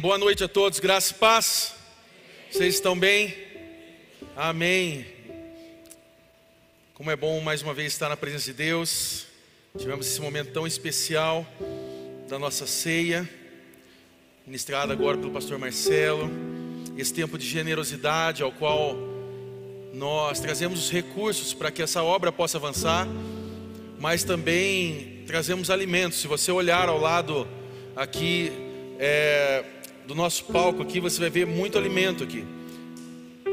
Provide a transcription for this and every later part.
Boa noite a todos. Graça e paz. Vocês estão bem? Amém. Como é bom mais uma vez estar na presença de Deus. Tivemos esse momento tão especial da nossa ceia, ministrada agora pelo pastor Marcelo. Esse tempo de generosidade ao qual nós trazemos os recursos para que essa obra possa avançar, mas também trazemos alimentos. Se você olhar ao lado aqui é, do nosso palco aqui, você vai ver muito alimento aqui.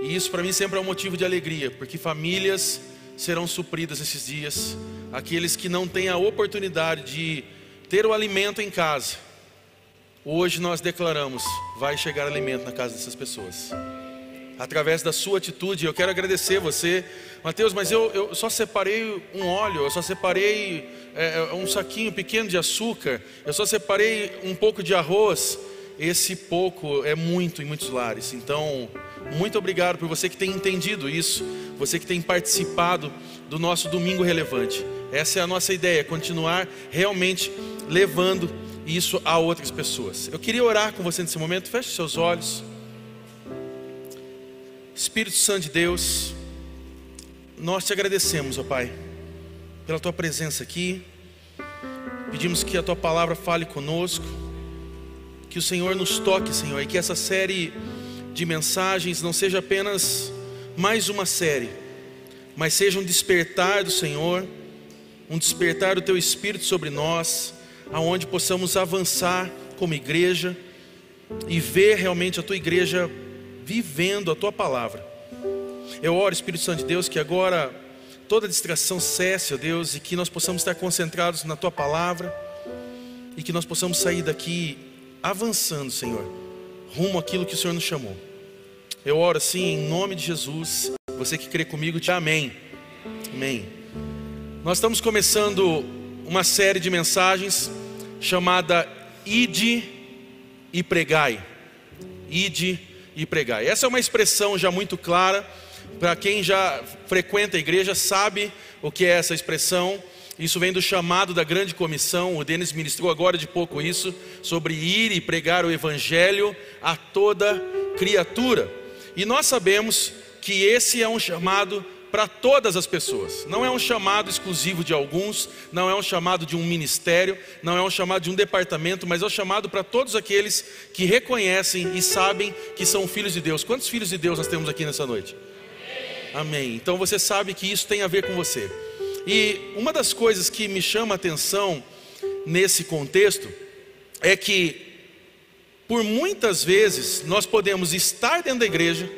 E isso para mim sempre é um motivo de alegria, porque famílias serão supridas esses dias. Aqueles que não têm a oportunidade de ter o alimento em casa. Hoje nós declaramos: vai chegar alimento na casa dessas pessoas. Através da sua atitude, eu quero agradecer você, Mateus. Mas eu, eu só separei um óleo, eu só separei é, um saquinho pequeno de açúcar, eu só separei um pouco de arroz. Esse pouco é muito em muitos lares. Então, muito obrigado por você que tem entendido isso, você que tem participado do nosso domingo relevante. Essa é a nossa ideia, continuar realmente levando isso a outras pessoas. Eu queria orar com você nesse momento. Feche seus olhos. Espírito Santo de Deus, nós te agradecemos, ó Pai, pela tua presença aqui. Pedimos que a tua palavra fale conosco, que o Senhor nos toque, Senhor, e que essa série de mensagens não seja apenas mais uma série, mas seja um despertar do Senhor, um despertar do teu espírito sobre nós, aonde possamos avançar como igreja e ver realmente a tua igreja vivendo a tua palavra. Eu oro, Espírito Santo de Deus, que agora toda distração cesse, ó Deus, e que nós possamos estar concentrados na tua palavra e que nós possamos sair daqui avançando, Senhor, rumo àquilo que o Senhor nos chamou. Eu oro assim em nome de Jesus. Você que crê comigo, te amém. Amém. Nós estamos começando uma série de mensagens chamada Ide e Pregai. Ide e Pregai. Essa é uma expressão já muito clara para quem já frequenta a igreja sabe o que é essa expressão. Isso vem do chamado da grande comissão. O Denis ministrou agora de pouco isso sobre ir e pregar o evangelho a toda criatura. E nós sabemos que esse é um chamado para todas as pessoas. Não é um chamado exclusivo de alguns, não é um chamado de um ministério, não é um chamado de um departamento, mas é um chamado para todos aqueles que reconhecem e sabem que são filhos de Deus. Quantos filhos de Deus nós temos aqui nessa noite? Amém. Então você sabe que isso tem a ver com você. E uma das coisas que me chama a atenção nesse contexto é que por muitas vezes nós podemos estar dentro da igreja,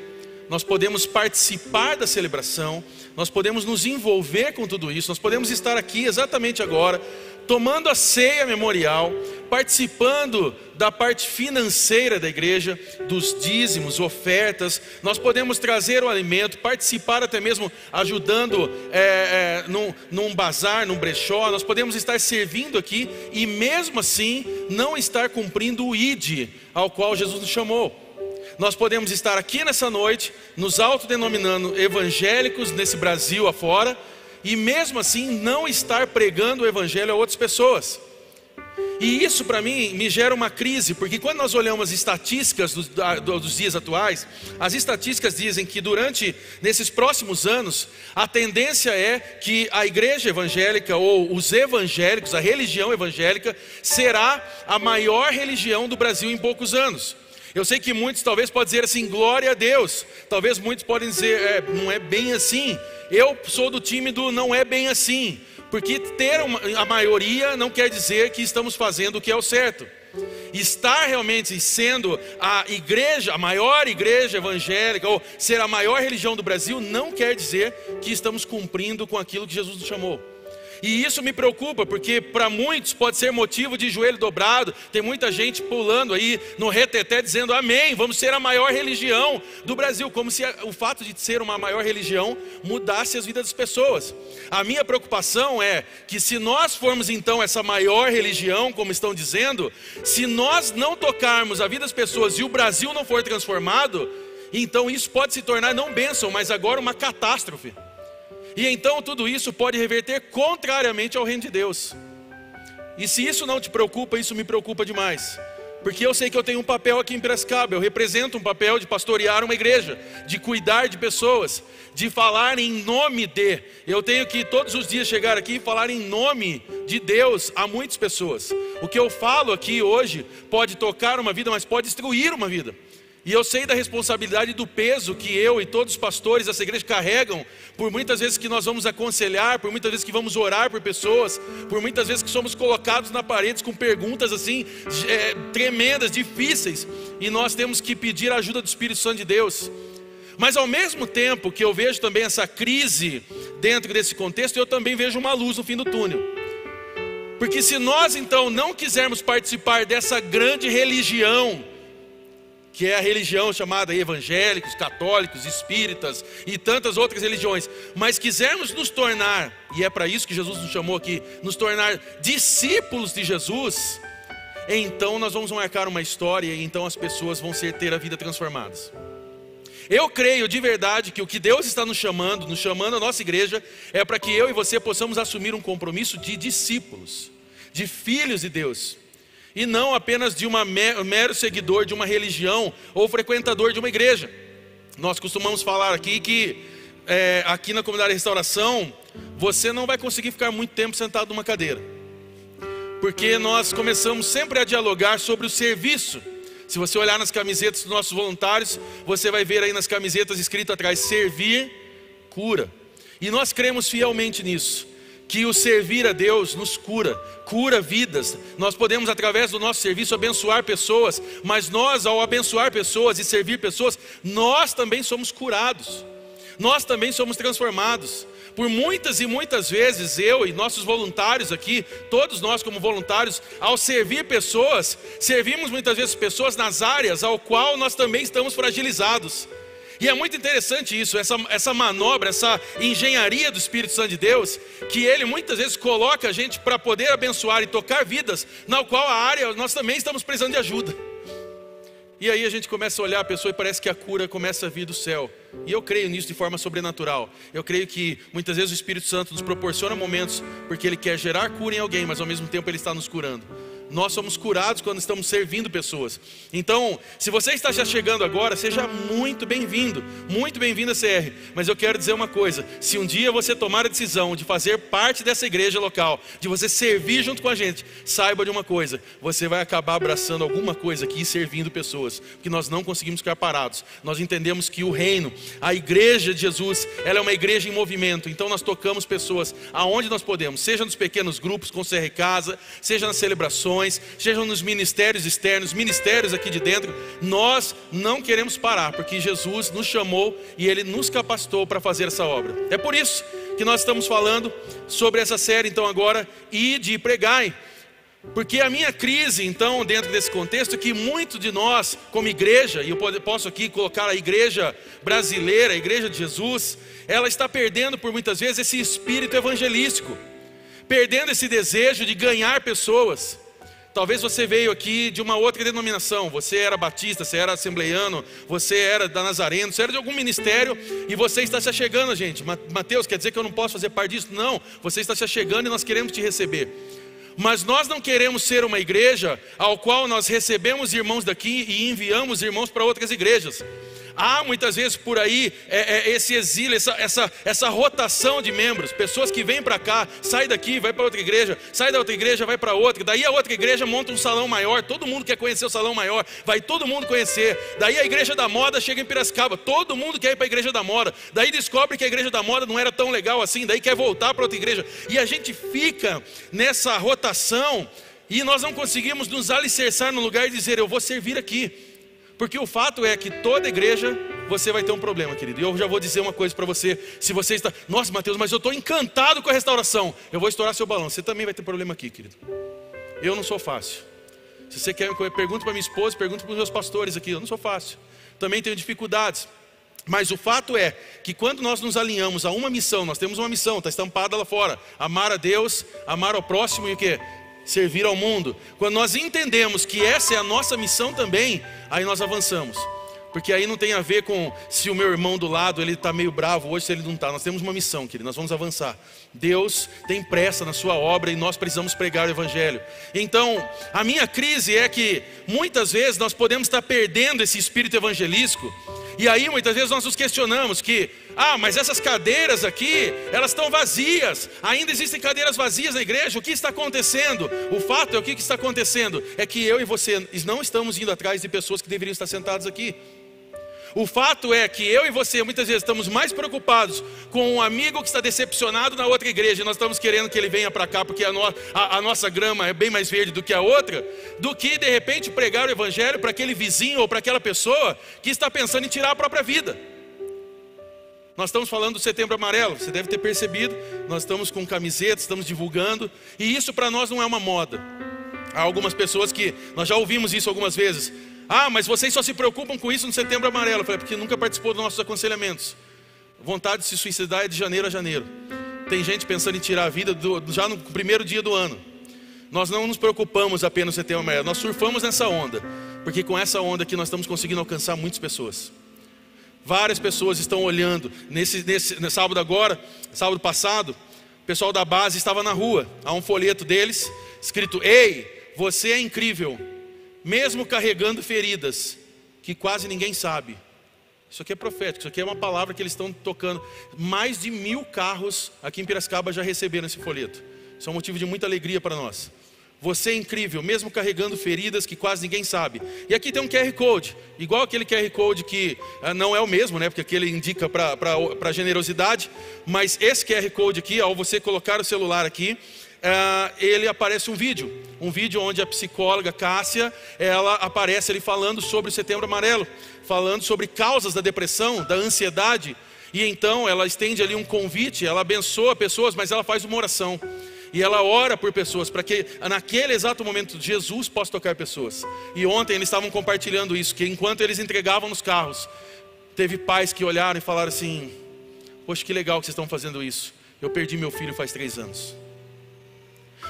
nós podemos participar da celebração, nós podemos nos envolver com tudo isso, nós podemos estar aqui exatamente agora, tomando a ceia memorial, participando da parte financeira da igreja, dos dízimos, ofertas, nós podemos trazer o alimento, participar até mesmo ajudando é, é, num, num bazar, num brechó, nós podemos estar servindo aqui e mesmo assim não estar cumprindo o ID ao qual Jesus nos chamou. Nós podemos estar aqui nessa noite, nos autodenominando evangélicos nesse Brasil afora, e mesmo assim não estar pregando o evangelho a outras pessoas. E isso para mim me gera uma crise, porque quando nós olhamos as estatísticas dos, dos, dias atuais, as estatísticas dizem que durante nesses próximos anos, a tendência é que a igreja evangélica ou os evangélicos, a religião evangélica, será a maior religião do Brasil em poucos anos. Eu sei que muitos talvez podem dizer assim, glória a Deus. Talvez muitos podem dizer, é, não é bem assim. Eu sou do time do não é bem assim. Porque ter uma, a maioria não quer dizer que estamos fazendo o que é o certo. Estar realmente sendo a igreja, a maior igreja evangélica, ou ser a maior religião do Brasil, não quer dizer que estamos cumprindo com aquilo que Jesus nos chamou. E isso me preocupa, porque para muitos pode ser motivo de joelho dobrado. Tem muita gente pulando aí no reteté dizendo amém, vamos ser a maior religião do Brasil, como se o fato de ser uma maior religião mudasse as vidas das pessoas. A minha preocupação é que se nós formos então essa maior religião, como estão dizendo, se nós não tocarmos a vida das pessoas e o Brasil não for transformado, então isso pode se tornar não bênção, mas agora uma catástrofe. E então tudo isso pode reverter contrariamente ao reino de Deus. E se isso não te preocupa, isso me preocupa demais. porque eu sei que eu tenho um papel aqui em Piracicaba, eu represento um papel de pastorear uma igreja, de cuidar de pessoas, de falar em nome de. Eu tenho que todos os dias chegar aqui e falar em nome de Deus a muitas pessoas. O que eu falo aqui hoje pode tocar uma vida, mas pode destruir uma vida. E eu sei da responsabilidade do peso que eu e todos os pastores dessa igreja carregam, por muitas vezes que nós vamos aconselhar, por muitas vezes que vamos orar por pessoas, por muitas vezes que somos colocados na parede com perguntas assim, é, tremendas, difíceis, e nós temos que pedir a ajuda do Espírito Santo de Deus. Mas ao mesmo tempo que eu vejo também essa crise dentro desse contexto, eu também vejo uma luz no fim do túnel. Porque se nós então não quisermos participar dessa grande religião, que é a religião chamada evangélicos, católicos, espíritas e tantas outras religiões, mas quisermos nos tornar, e é para isso que Jesus nos chamou aqui, nos tornar discípulos de Jesus, então nós vamos marcar uma história e então as pessoas vão ser ter a vida transformadas. Eu creio de verdade que o que Deus está nos chamando, nos chamando a nossa igreja, é para que eu e você possamos assumir um compromisso de discípulos, de filhos de Deus e não apenas de um mero seguidor de uma religião ou frequentador de uma igreja. Nós costumamos falar aqui que é, aqui na comunidade de restauração você não vai conseguir ficar muito tempo sentado numa cadeira, porque nós começamos sempre a dialogar sobre o serviço. Se você olhar nas camisetas dos nossos voluntários, você vai ver aí nas camisetas escrito atrás: servir, cura. E nós cremos fielmente nisso que o servir a Deus nos cura, cura vidas. Nós podemos, através do nosso serviço, abençoar pessoas, mas nós, ao abençoar pessoas e servir pessoas, nós também somos curados, nós também somos transformados. Por muitas e muitas vezes, eu e nossos voluntários aqui, todos nós como voluntários, ao servir pessoas, servimos muitas vezes pessoas nas áreas ao qual nós também estamos fragilizados. E é muito interessante isso, essa, essa manobra, essa engenharia do Espírito Santo de Deus, que ele muitas vezes coloca a gente para poder abençoar e tocar vidas, na qual a área nós também estamos precisando de ajuda. E aí a gente começa a olhar a pessoa e parece que a cura começa a vir do céu. E eu creio nisso de forma sobrenatural. Eu creio que muitas vezes o Espírito Santo nos proporciona momentos porque ele quer gerar cura em alguém, mas ao mesmo tempo ele está nos curando. Nós somos curados quando estamos servindo pessoas. Então, se você está já chegando agora, seja muito bem-vindo, muito bem-vindo a CR. Mas eu quero dizer uma coisa: se um dia você tomar a decisão de fazer parte dessa igreja local, de você servir junto com a gente, saiba de uma coisa: você vai acabar abraçando alguma coisa aqui e servindo pessoas, porque nós não conseguimos ficar parados. Nós entendemos que o reino, a igreja de Jesus, ela é uma igreja em movimento. Então nós tocamos pessoas aonde nós podemos, seja nos pequenos grupos com CR Casa, seja nas celebrações sejam nos ministérios externos, ministérios aqui de dentro, nós não queremos parar, porque Jesus nos chamou e Ele nos capacitou para fazer essa obra. É por isso que nós estamos falando sobre essa série, então, agora, e de pregai. Porque a minha crise, então, dentro desse contexto, é que muito de nós, como igreja, e eu posso aqui colocar a igreja brasileira, a igreja de Jesus, ela está perdendo por muitas vezes esse espírito evangelístico, perdendo esse desejo de ganhar pessoas. Talvez você veio aqui de uma outra denominação, você era batista, você era assembleiano, você era da Nazareno, você era de algum ministério e você está se achegando, gente. Mateus, quer dizer que eu não posso fazer parte disso? Não, você está se achegando e nós queremos te receber. Mas nós não queremos ser uma igreja ao qual nós recebemos irmãos daqui e enviamos irmãos para outras igrejas. Há muitas vezes por aí é, é, esse exílio, essa, essa, essa rotação de membros, pessoas que vêm para cá, sai daqui, vai para outra igreja, sai da outra igreja, vai para outra, daí a outra igreja monta um salão maior, todo mundo quer conhecer o salão maior, vai todo mundo conhecer, daí a igreja da moda chega em Piracicaba, todo mundo quer ir para a igreja da moda, daí descobre que a igreja da moda não era tão legal assim, daí quer voltar para outra igreja, e a gente fica nessa rotação, e nós não conseguimos nos alicerçar no lugar e dizer, eu vou servir aqui. Porque o fato é que toda igreja você vai ter um problema, querido. E eu já vou dizer uma coisa para você. Se você está, nossa, Mateus, mas eu estou encantado com a restauração. Eu vou estourar seu balão. Você também vai ter problema aqui, querido. Eu não sou fácil. Se você quer, pergunta para minha esposa, pergunta para os meus pastores aqui. Eu não sou fácil. Também tenho dificuldades. Mas o fato é que quando nós nos alinhamos a uma missão, nós temos uma missão, está estampada lá fora: amar a Deus, amar ao próximo e o que? Servir ao mundo. Quando nós entendemos que essa é a nossa missão também, aí nós avançamos. Porque aí não tem a ver com se o meu irmão do lado ele está meio bravo hoje, se ele não está. Nós temos uma missão, querido, nós vamos avançar. Deus tem pressa na sua obra e nós precisamos pregar o Evangelho. Então, a minha crise é que muitas vezes nós podemos estar perdendo esse espírito evangelístico. E aí muitas vezes nós nos questionamos que, ah, mas essas cadeiras aqui, elas estão vazias. Ainda existem cadeiras vazias na igreja. O que está acontecendo? O fato é o que está acontecendo é que eu e você não estamos indo atrás de pessoas que deveriam estar sentadas aqui. O fato é que eu e você muitas vezes estamos mais preocupados com um amigo que está decepcionado na outra igreja, e nós estamos querendo que ele venha para cá porque a, no, a, a, nossa grama é bem mais verde do que a outra, do que de repente pregar o evangelho para aquele vizinho ou para aquela pessoa que está pensando em tirar a própria vida. Nós estamos falando do setembro amarelo, você deve ter percebido, nós estamos com camisetas, estamos divulgando, e isso para nós não é uma moda. Há algumas pessoas que, nós já ouvimos isso algumas vezes, ah, mas vocês só se preocupam com isso no setembro amarelo. Eu falei, porque nunca participou dos nossos aconselhamentos. Vontade de se suicidar é de janeiro a janeiro. Tem gente pensando em tirar a vida do, já no primeiro dia do ano. Nós não nos preocupamos apenas no setembro amarelo, nós surfamos nessa onda. Porque com essa onda aqui nós estamos conseguindo alcançar muitas pessoas. Várias pessoas estão olhando. Nesse, nesse, nesse sábado agora, sábado passado, o pessoal da base estava na rua. Há um folheto deles escrito: Ei, você é incrível mesmo carregando feridas que quase ninguém sabe. Isso aqui é profético, isso aqui é uma palavra que eles estão tocando. Mais de mil carros aqui em Piracicaba já receberam esse folheto. Isso é um motivo de muita alegria para nós. Você é incrível, mesmo carregando feridas que quase ninguém sabe. E aqui tem um QR Code, igual aquele QR Code que ah, não é o mesmo, né? Porque aquele indica para generosidade. Mas esse QR Code aqui, ao você colocar o celular aqui, é, ele aparece um vídeo, um vídeo onde a psicóloga Cássia, ela aparece ali falando sobre o Setembro Amarelo, falando sobre causas da depressão, da ansiedade, e então ela estende ali um convite, ela abençoa pessoas, mas ela faz uma oração. E ela ora por pessoas, para que naquele exato momento Jesus possa tocar pessoas. E ontem eles estavam compartilhando isso, que enquanto eles entregavam nos carros, teve pais que olharam e falaram assim: Poxa, que legal que vocês estão fazendo isso. Eu perdi meu filho faz três anos.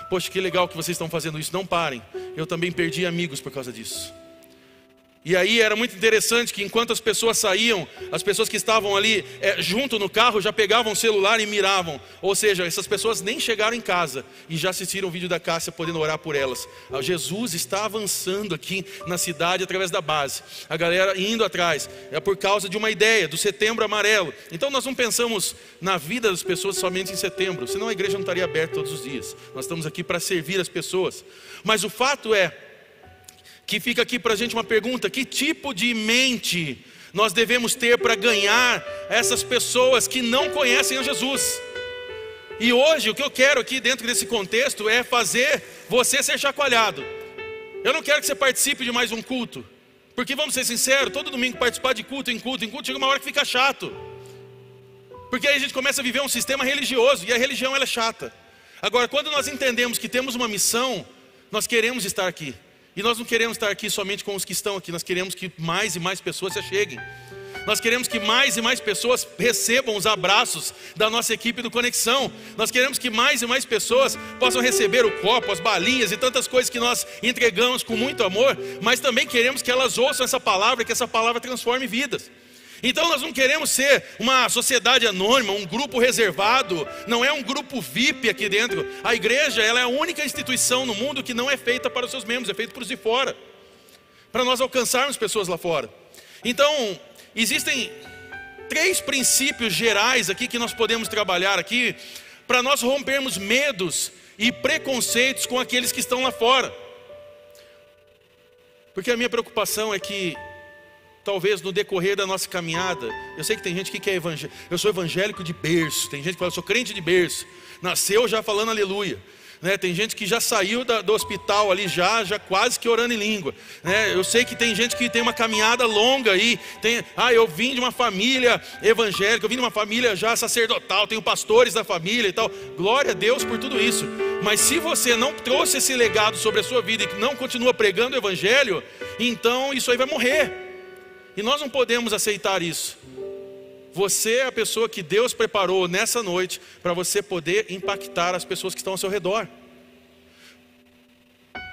Poxa, que legal que vocês estão fazendo isso. Não parem. Eu também perdi amigos por causa disso. E aí era muito interessante que enquanto as pessoas saíam, as pessoas que estavam ali é, junto no carro já pegavam o celular e miravam. Ou seja, essas pessoas nem chegaram em casa e já assistiram o vídeo da Cássia podendo orar por elas. Ah, Jesus está avançando aqui na cidade através da base. A galera indo atrás. É por causa de uma ideia, do setembro amarelo. Então nós não pensamos na vida das pessoas somente em setembro, senão a igreja não estaria aberta todos os dias. Nós estamos aqui para servir as pessoas. Mas o fato é que fica aqui para a gente uma pergunta: que tipo de mente nós devemos ter para ganhar essas pessoas que não conhecem a Jesus? E hoje o que eu quero aqui dentro desse contexto é fazer você ser chacoalhado. Eu não quero que você participe de mais um culto, porque vamos ser sinceros, todo domingo participar de culto em culto em culto chega uma hora que fica chato. Porque aí a gente começa a viver um sistema religioso e a religião ela é chata. Agora, quando nós entendemos que temos uma missão, nós queremos estar aqui. E nós não queremos estar aqui somente com os que estão aqui, nós queremos que mais e mais pessoas se cheguem. Nós queremos que mais e mais pessoas recebam os abraços da nossa equipe do Conexão. Nós queremos que mais e mais pessoas possam receber o copo, as balinhas e tantas coisas que nós entregamos com muito amor, mas também queremos que elas ouçam essa palavra e que essa palavra transforme vidas. Então nós não queremos ser uma sociedade anônima, um grupo reservado, não é um grupo VIP aqui dentro. A igreja ela é a única instituição no mundo que não é feita para os seus membros, é feita para os de fora, para nós alcançarmos pessoas lá fora. Então, existem três princípios gerais aqui que nós podemos trabalhar aqui para nós rompermos medos e preconceitos com aqueles que estão lá fora. Porque a minha preocupação é que talvez no decorrer da nossa caminhada, eu sei que tem gente que quer evangélico, eu sou evangélico de berço, tem gente que fala, eu sou crente de berço, nasceu já falando aleluia. Né, tem gente que já saiu da, do hospital ali já, já quase que orando em língua. Né? Eu sei que tem gente que tem uma caminhada longa aí. Tem, ah, eu vim de uma família evangélica, eu vim de uma família já sacerdotal, tenho pastores da família e tal. Glória a Deus por tudo isso. Mas se você não trouxe esse legado sobre a sua vida e não continua pregando o evangelho, então isso aí vai morrer. E nós não podemos aceitar isso. Você é a pessoa que Deus preparou nessa noite para você poder impactar as pessoas que estão ao seu redor.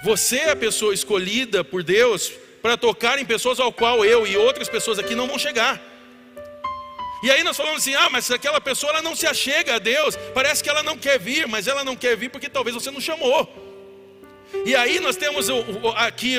Você é a pessoa escolhida por Deus para tocar em pessoas ao qual eu e outras pessoas aqui não vão chegar. E aí nós falamos assim: ah, mas aquela pessoa ela não se achega a Deus, parece que ela não quer vir, mas ela não quer vir porque talvez você não chamou. E aí nós temos aqui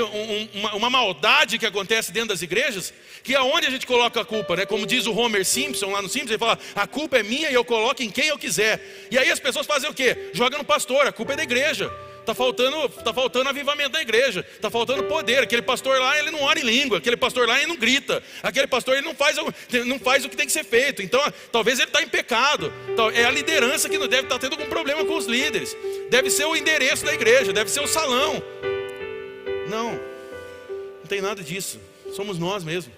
uma maldade que acontece dentro das igrejas, que é onde a gente coloca a culpa, né? Como diz o Homer Simpson lá no Simpsons, ele fala: a culpa é minha e eu coloco em quem eu quiser. E aí as pessoas fazem o quê? Joga no pastor, a culpa é da igreja. Está faltando, tá faltando avivamento da igreja, está faltando poder. Aquele pastor lá, ele não ora em língua, aquele pastor lá, ele não grita, aquele pastor, ele não faz, não faz o que tem que ser feito. Então, talvez ele está em pecado. É a liderança que não deve estar tá tendo algum problema com os líderes. Deve ser o endereço da igreja, deve ser o salão. Não, não tem nada disso. Somos nós mesmos.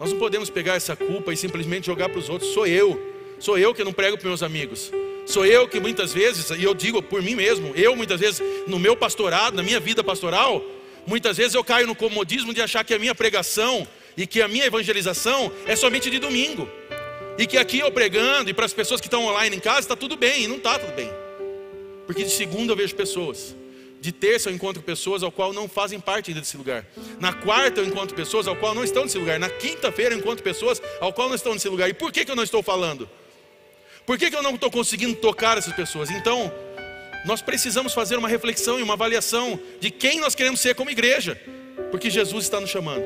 Nós não podemos pegar essa culpa e simplesmente jogar para os outros. Sou eu, sou eu que não prego para meus amigos. Sou eu que muitas vezes, e eu digo por mim mesmo, eu muitas vezes, no meu pastorado, na minha vida pastoral, muitas vezes eu caio no comodismo de achar que a minha pregação e que a minha evangelização é somente de domingo. E que aqui eu pregando, e para as pessoas que estão online em casa, está tudo bem, e não está tudo bem. Porque de segunda eu vejo pessoas. De terça eu encontro pessoas ao qual não fazem parte ainda desse lugar. Na quarta eu encontro pessoas ao qual não estão nesse lugar. Na quinta-feira eu encontro pessoas ao qual não estão nesse lugar. E por que, que eu não estou falando? Por que, que eu não estou conseguindo tocar essas pessoas? Então, nós precisamos fazer uma reflexão e uma avaliação de quem nós queremos ser como igreja, porque Jesus está nos chamando.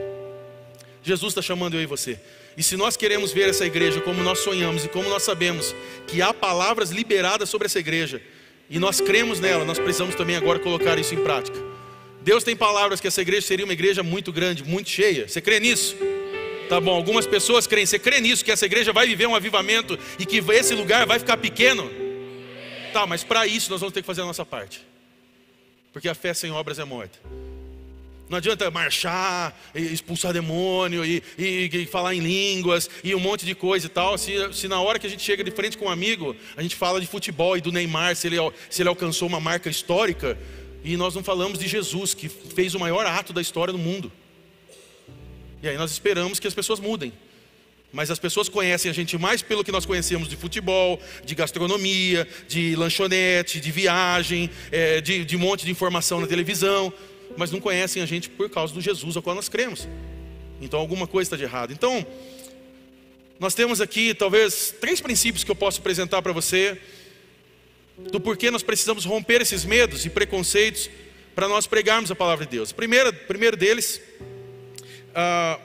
Jesus está chamando eu e você. E se nós queremos ver essa igreja como nós sonhamos e como nós sabemos que há palavras liberadas sobre essa igreja, e nós cremos nela, nós precisamos também agora colocar isso em prática. Deus tem palavras que essa igreja seria uma igreja muito grande, muito cheia. Você crê nisso? Tá bom, algumas pessoas creem. Você crê nisso, que essa igreja vai viver um avivamento e que esse lugar vai ficar pequeno? Tá, mas para isso nós vamos ter que fazer a nossa parte. Porque a fé sem obras é morta. Não adianta marchar, expulsar demônio e, e, e, falar em línguas e um monte de coisa e tal. Se, se, na hora que a gente chega de frente com um amigo, a gente fala de futebol e do Neymar, se ele, se ele alcançou uma marca histórica, e nós não falamos de Jesus, que fez o maior ato da história do mundo. E aí nós esperamos que as pessoas mudem. Mas as pessoas conhecem a gente mais pelo que nós conhecemos de futebol, de gastronomia, de lanchonete, de viagem, é, de, de um monte de informação na televisão, mas não conhecem a gente por causa do Jesus ao qual nós cremos. Então alguma coisa está de errado. Então, nós temos aqui talvez três princípios que eu posso apresentar para você do porquê nós precisamos romper esses medos e preconceitos para nós pregarmos a palavra de Deus. Primeiro, primeiro deles ah,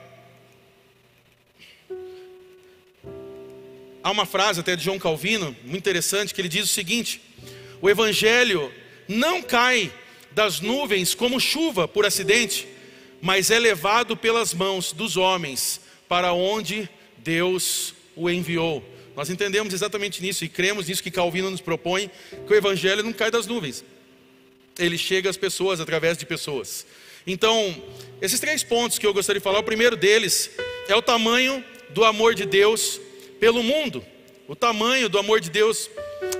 há uma frase até de João Calvino, muito interessante, que ele diz o seguinte: o Evangelho não cai das nuvens como chuva por acidente, mas é levado pelas mãos dos homens para onde Deus o enviou. Nós entendemos exatamente nisso e cremos nisso que Calvino nos propõe, que o Evangelho não cai das nuvens, ele chega às pessoas através de pessoas. Então, esses três pontos que eu gostaria de falar, o primeiro deles é o tamanho do amor de Deus pelo mundo. O tamanho do amor de Deus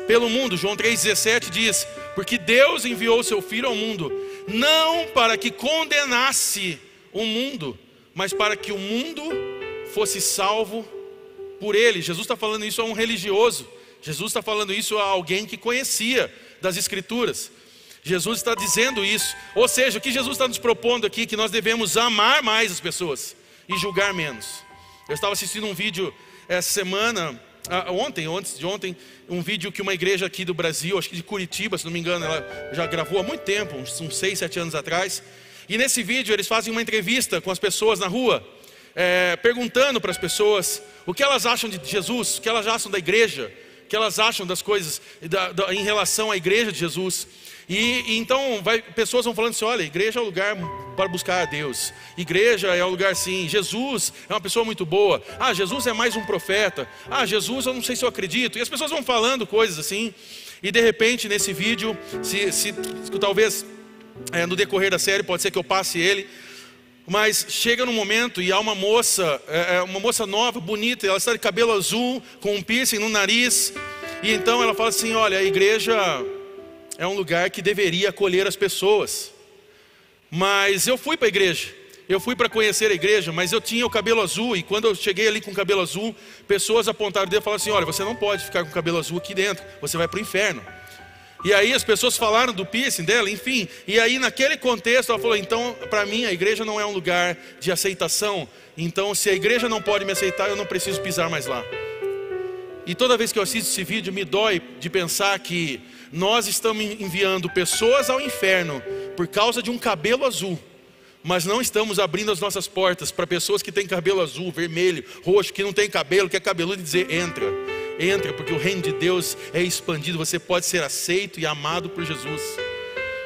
pelo mundo. João 3,17 diz: Porque Deus enviou seu Filho ao mundo, não para que condenasse o mundo, mas para que o mundo fosse salvo por ele. Jesus está falando isso a um religioso. Jesus está falando isso a alguém que conhecia das Escrituras. Jesus está dizendo isso. Ou seja, o que Jesus está nos propondo aqui, que nós devemos amar mais as pessoas e julgar menos. Eu estava assistindo um vídeo essa semana, ontem, antes de ontem, um vídeo que uma igreja aqui do Brasil, acho que de Curitiba, se não me engano, ela já gravou há muito tempo, uns, uns seis, sete anos atrás. E nesse vídeo eles fazem uma entrevista com as pessoas na rua, é, perguntando para as pessoas o que elas acham de Jesus, o que elas acham da igreja, o que elas acham das coisas da, da, em relação à igreja de Jesus. E, e então vai, pessoas vão falando assim: olha, igreja é o lugar para buscar a Deus. Igreja é o lugar sim. Jesus é uma pessoa muito boa. Ah, Jesus é mais um profeta. Ah, Jesus, eu não sei se eu acredito. E as pessoas vão falando coisas assim. E de repente, nesse vídeo, se, se talvez é, no decorrer da série, pode ser que eu passe ele. Mas chega num momento e há uma moça, é, é uma moça nova, bonita, ela está de cabelo azul, com um piercing no nariz. E então ela fala assim: Olha, a igreja é um lugar que deveria acolher as pessoas. Mas eu fui para a igreja, eu fui para conhecer a igreja, mas eu tinha o cabelo azul, e quando eu cheguei ali com o cabelo azul, pessoas apontaram o dedo e falaram assim: Olha, você não pode ficar com o cabelo azul aqui dentro, você vai para o inferno. E aí as pessoas falaram do piercing dela, enfim. E aí naquele contexto ela falou: então para mim a igreja não é um lugar de aceitação. Então se a igreja não pode me aceitar, eu não preciso pisar mais lá. E toda vez que eu assisto esse vídeo, me dói de pensar que nós estamos enviando pessoas ao inferno por causa de um cabelo azul, mas não estamos abrindo as nossas portas para pessoas que têm cabelo azul, vermelho, roxo, que não tem cabelo, que é cabeludo e dizer entra, entra, porque o reino de Deus é expandido, você pode ser aceito e amado por Jesus.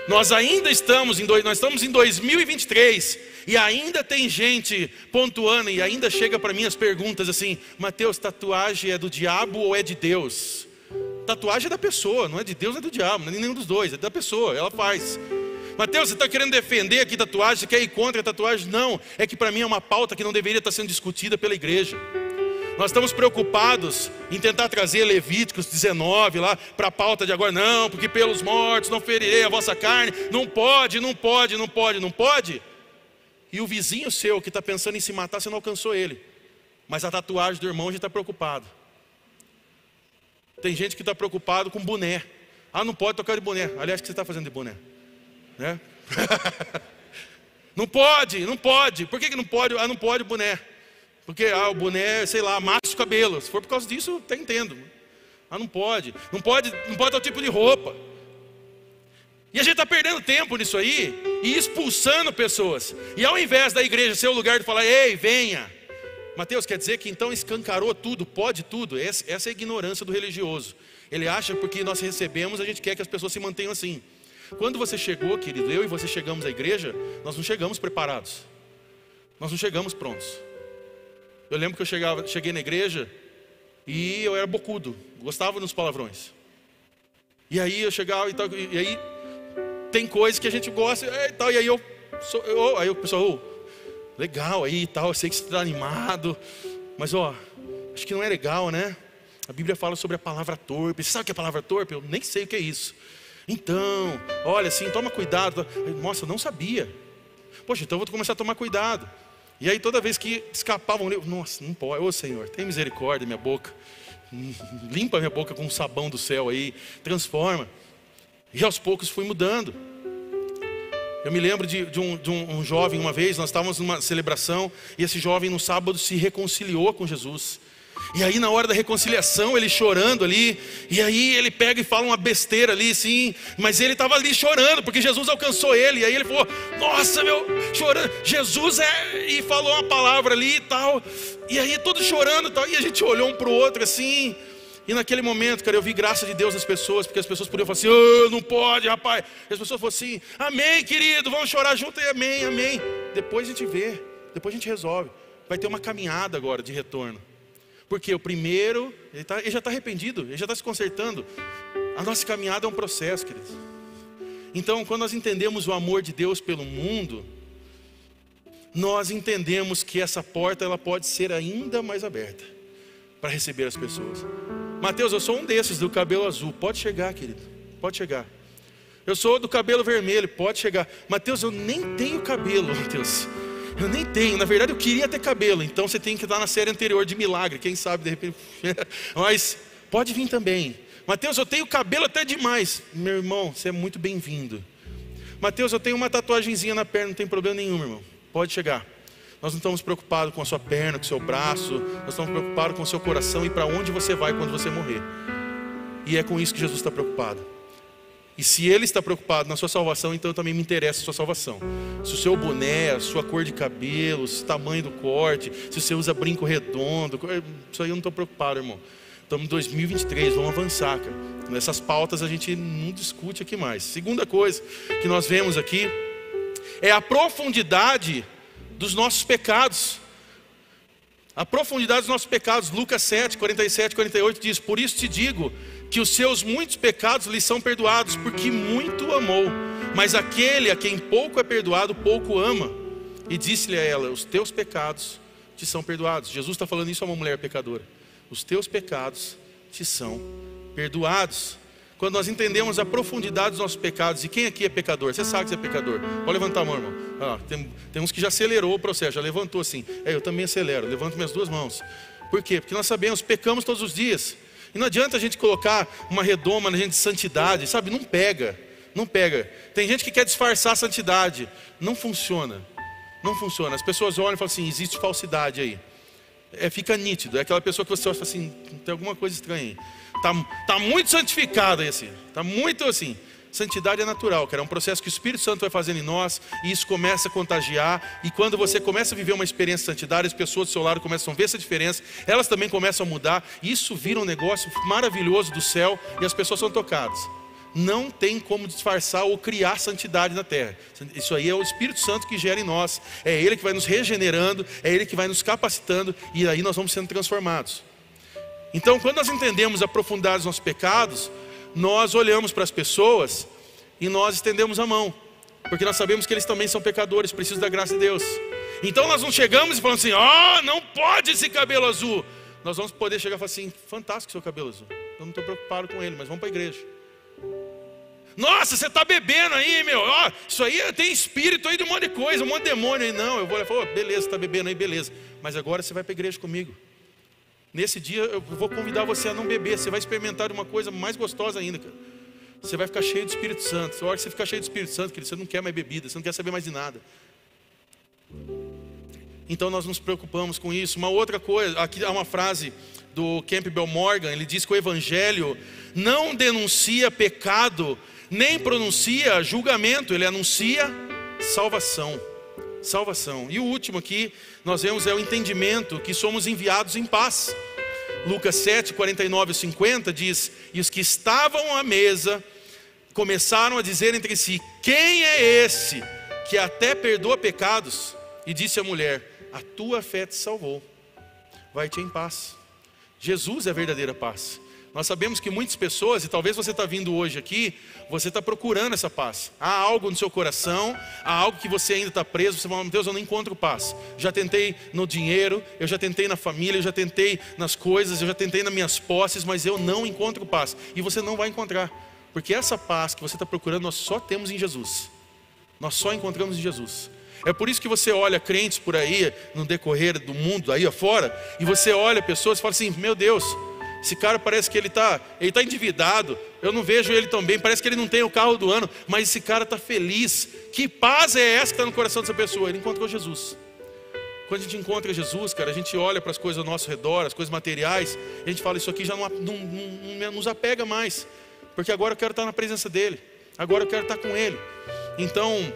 Nós ainda estamos em, nós estamos em 2023 e ainda tem gente pontuando e ainda chega para mim as perguntas assim: Mateus, tatuagem é do diabo ou é de Deus? Tatuagem é da pessoa, não é de Deus, não é do diabo, não é nenhum dos dois, é da pessoa, ela faz. Mateus, você está querendo defender aqui tatuagem, você quer ir contra a tatuagem? Não, é que para mim é uma pauta que não deveria estar sendo discutida pela igreja. Nós estamos preocupados em tentar trazer Levíticos 19 lá para a pauta de agora, não, porque pelos mortos não ferirei a vossa carne, não pode, não pode, não pode, não pode. E o vizinho seu que está pensando em se matar, você não alcançou ele, mas a tatuagem do irmão já está preocupado. Tem gente que está preocupado com boné. Ah, não pode tocar de boné. Aliás, o que você está fazendo de boné? Né? não pode, não pode. Por que, que não pode? Ah, não pode boné. Porque ah, o boné, sei lá, mata os cabelos. Se for por causa disso, até entendo. Ah, não pode. Não pode, não pode o tipo de roupa. E a gente está perdendo tempo nisso aí e expulsando pessoas. E ao invés da igreja ser o lugar de falar, ei, venha, Mateus quer dizer que então escancarou tudo, pode tudo. Essa, é a ignorância do religioso. Ele acha porque nós recebemos, a gente quer que as pessoas se mantenham assim. Quando você chegou, querido, eu e você chegamos à igreja, nós não chegamos preparados. Nós não chegamos prontos. Eu lembro que eu chegava, cheguei na igreja e eu era bocudo, gostava dos palavrões. E aí eu chegava e tal, e aí tem coisas que a gente gosta e tal, e aí eu, eu aí o pessoal, legal aí e tal, eu sei que você está animado, mas ó, acho que não é legal, né? A Bíblia fala sobre a palavra torpe. Você sabe o que é a palavra torpe? Eu nem sei o que é isso. Então, olha assim, toma cuidado. Nossa, eu não sabia. Poxa, então eu vou começar a tomar cuidado. E aí toda vez que escapavam, eu, nossa, não pode. Ô Senhor, tem misericórdia minha boca. Limpa minha boca com o sabão do céu aí, transforma. E aos poucos fui mudando. Eu me lembro de, de, um, de um, um, jovem, uma vez, nós estávamos numa celebração, e esse jovem no sábado se reconciliou com Jesus. E aí, na hora da reconciliação, ele chorando ali, e aí ele pega e fala uma besteira ali, sim, mas ele estava ali chorando, porque Jesus alcançou ele, e aí ele falou: Nossa, meu, chorando, Jesus é, e falou uma palavra ali e tal, e aí todo chorando e tal, e a gente olhou um para o outro assim, e naquele momento, cara, eu vi graça de Deus nas pessoas, porque as pessoas podiam falar assim: oh, não pode, rapaz. E as pessoas falaram assim: Amém, querido, vamos chorar junto e amém, amém. Depois a gente vê, depois a gente resolve. Vai ter uma caminhada agora de retorno. Porque o primeiro, ele, tá, ele já está arrependido, ele já está se consertando. A nossa caminhada é um processo, queridos. Então, quando nós entendemos o amor de Deus pelo mundo, nós entendemos que essa porta ela pode ser ainda mais aberta para receber as pessoas. Mateus, eu sou um desses do cabelo azul. Pode chegar, querido. Pode chegar. Eu sou do cabelo vermelho. Pode chegar. Mateus, eu nem tenho cabelo, Mateus. Eu nem tenho. Na verdade, eu queria ter cabelo. Então você tem que estar na série anterior de milagre. Quem sabe, de repente. Mas pode vir também. Mateus, eu tenho cabelo até demais. Meu irmão, você é muito bem-vindo. Mateus, eu tenho uma tatuagemzinha na perna. Não tem problema nenhum, irmão. Pode chegar. Nós não estamos preocupados com a sua perna, com o seu braço, nós estamos preocupados com o seu coração e para onde você vai quando você morrer. E é com isso que Jesus está preocupado. E se ele está preocupado na sua salvação, então também me interessa a sua salvação. Se o seu boné, a sua cor de cabelo, o tamanho do corte, se você usa brinco redondo, isso aí eu não estou preocupado, irmão. Estamos em 2023, vamos avançar, cara. Nessas pautas a gente não discute aqui mais. Segunda coisa que nós vemos aqui é a profundidade dos nossos pecados. A profundidade dos nossos pecados, Lucas 7, 47, 48 diz: Por isso te digo que os seus muitos pecados lhe são perdoados, porque muito amou. Mas aquele a quem pouco é perdoado, pouco ama. E disse-lhe a ela: Os teus pecados te são perdoados. Jesus está falando isso a uma mulher pecadora: Os teus pecados te são perdoados. Quando nós entendemos a profundidade dos nossos pecados, e quem aqui é pecador? Você sabe que você é pecador. Pode levantar a mão, irmão. Ah, tem, tem uns que já acelerou o processo, já levantou assim. É, eu também acelero, levanto minhas duas mãos. Por quê? Porque nós sabemos, pecamos todos os dias. E não adianta a gente colocar uma redoma na gente de santidade, sabe? Não pega, não pega. Tem gente que quer disfarçar a santidade, não funciona, não funciona. As pessoas olham e falam assim: existe falsidade aí. É, fica nítido, é aquela pessoa que você olha e fala assim: tem alguma coisa estranha aí. Tá, tá muito santificado aí assim, tá muito assim. Santidade é natural, cara. É um processo que o Espírito Santo vai fazendo em nós e isso começa a contagiar. E quando você começa a viver uma experiência de santidade, as pessoas do seu lado começam a ver essa diferença, elas também começam a mudar. Isso vira um negócio maravilhoso do céu e as pessoas são tocadas. Não tem como disfarçar ou criar santidade na terra. Isso aí é o Espírito Santo que gera em nós. É Ele que vai nos regenerando, é Ele que vai nos capacitando e aí nós vamos sendo transformados. Então, quando nós entendemos a profundidade dos nossos pecados, nós olhamos para as pessoas e nós estendemos a mão, porque nós sabemos que eles também são pecadores, precisam da graça de Deus. Então nós não chegamos e falamos assim: ó, oh, não pode esse cabelo azul. Nós vamos poder chegar e falar assim: fantástico seu cabelo azul. Eu não estou preocupado com ele, mas vamos para a igreja. Nossa, você está bebendo aí, meu. Ó, isso aí tem espírito aí de um monte de coisa, um monte de demônio aí. Não, eu vou falar, oh, beleza, está bebendo aí, beleza. Mas agora você vai para a igreja comigo. Nesse dia eu vou convidar você a não beber. Você vai experimentar uma coisa mais gostosa ainda, cara. Você vai ficar cheio do Espírito Santo. A hora que você ficar cheio do Espírito Santo, querido, você não quer mais bebida, você não quer saber mais de nada. Então nós nos preocupamos com isso. Uma outra coisa, aqui há uma frase do Campbell Morgan, ele diz que o Evangelho não denuncia pecado, nem pronuncia julgamento, ele anuncia salvação. Salvação. E o último aqui, nós vemos é o entendimento que somos enviados em paz. Lucas 7, 49 e 50 diz: E os que estavam à mesa começaram a dizer entre si: Quem é esse que até perdoa pecados? E disse a mulher: A tua fé te salvou, vai-te em paz. Jesus é a verdadeira paz. Nós sabemos que muitas pessoas, e talvez você está vindo hoje aqui, você está procurando essa paz. Há algo no seu coração, há algo que você ainda está preso. Você fala, Deus, eu não encontro paz. Já tentei no dinheiro, eu já tentei na família, eu já tentei nas coisas, eu já tentei nas minhas posses, mas eu não encontro paz. E você não vai encontrar, porque essa paz que você está procurando, nós só temos em Jesus. Nós só encontramos em Jesus. É por isso que você olha crentes por aí, no decorrer do mundo, aí afora, e você olha pessoas e fala assim: Meu Deus, esse cara parece que ele está ele tá endividado. Eu não vejo ele tão bem. Parece que ele não tem o carro do ano. Mas esse cara está feliz. Que paz é essa que está no coração dessa pessoa? Ele encontrou Jesus. Quando a gente encontra Jesus, cara, a gente olha para as coisas ao nosso redor, as coisas materiais, a gente fala: Isso aqui já não, não, não, não nos apega mais. Porque agora eu quero estar na presença dEle. Agora eu quero estar com Ele. Então,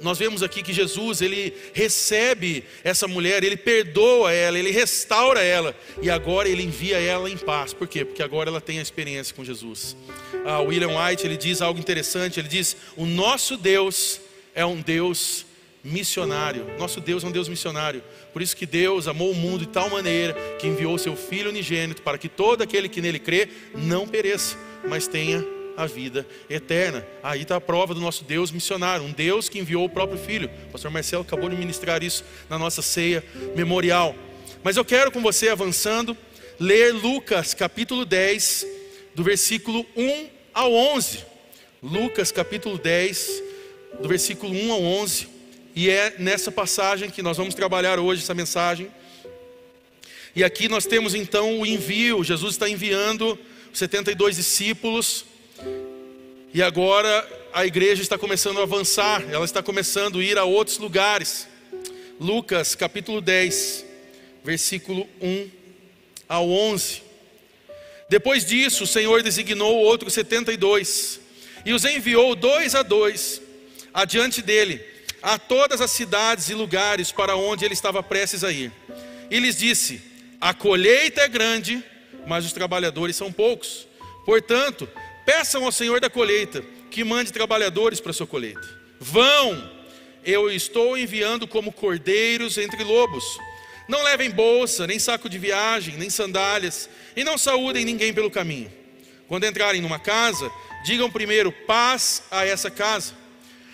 nós vemos aqui que Jesus, ele recebe essa mulher, ele perdoa ela, ele restaura ela e agora ele envia ela em paz. Por quê? Porque agora ela tem a experiência com Jesus. Ah, William White, ele diz algo interessante, ele diz: "O nosso Deus é um Deus missionário. Nosso Deus é um Deus missionário. Por isso que Deus amou o mundo de tal maneira que enviou seu filho unigênito para que todo aquele que nele crê não pereça, mas tenha a vida eterna. Aí está a prova do nosso Deus missionário, um Deus que enviou o próprio Filho. O pastor Marcelo acabou de ministrar isso na nossa ceia memorial. Mas eu quero com você, avançando, ler Lucas capítulo 10, do versículo 1 ao 11. Lucas capítulo 10, do versículo 1 ao 11. E é nessa passagem que nós vamos trabalhar hoje, essa mensagem. E aqui nós temos então o envio, Jesus está enviando 72 discípulos e agora a igreja está começando a avançar, ela está começando a ir a outros lugares. Lucas capítulo 10, versículo 1 ao 11. Depois disso, o Senhor designou outros 72 e os enviou dois a dois adiante dele a todas as cidades e lugares para onde ele estava prestes a ir. E lhes disse: A colheita é grande, mas os trabalhadores são poucos. Portanto, Peçam ao Senhor da colheita que mande trabalhadores para a sua colheita. Vão, eu estou enviando como cordeiros entre lobos. Não levem bolsa, nem saco de viagem, nem sandálias, e não saúdem ninguém pelo caminho. Quando entrarem numa casa, digam primeiro paz a essa casa.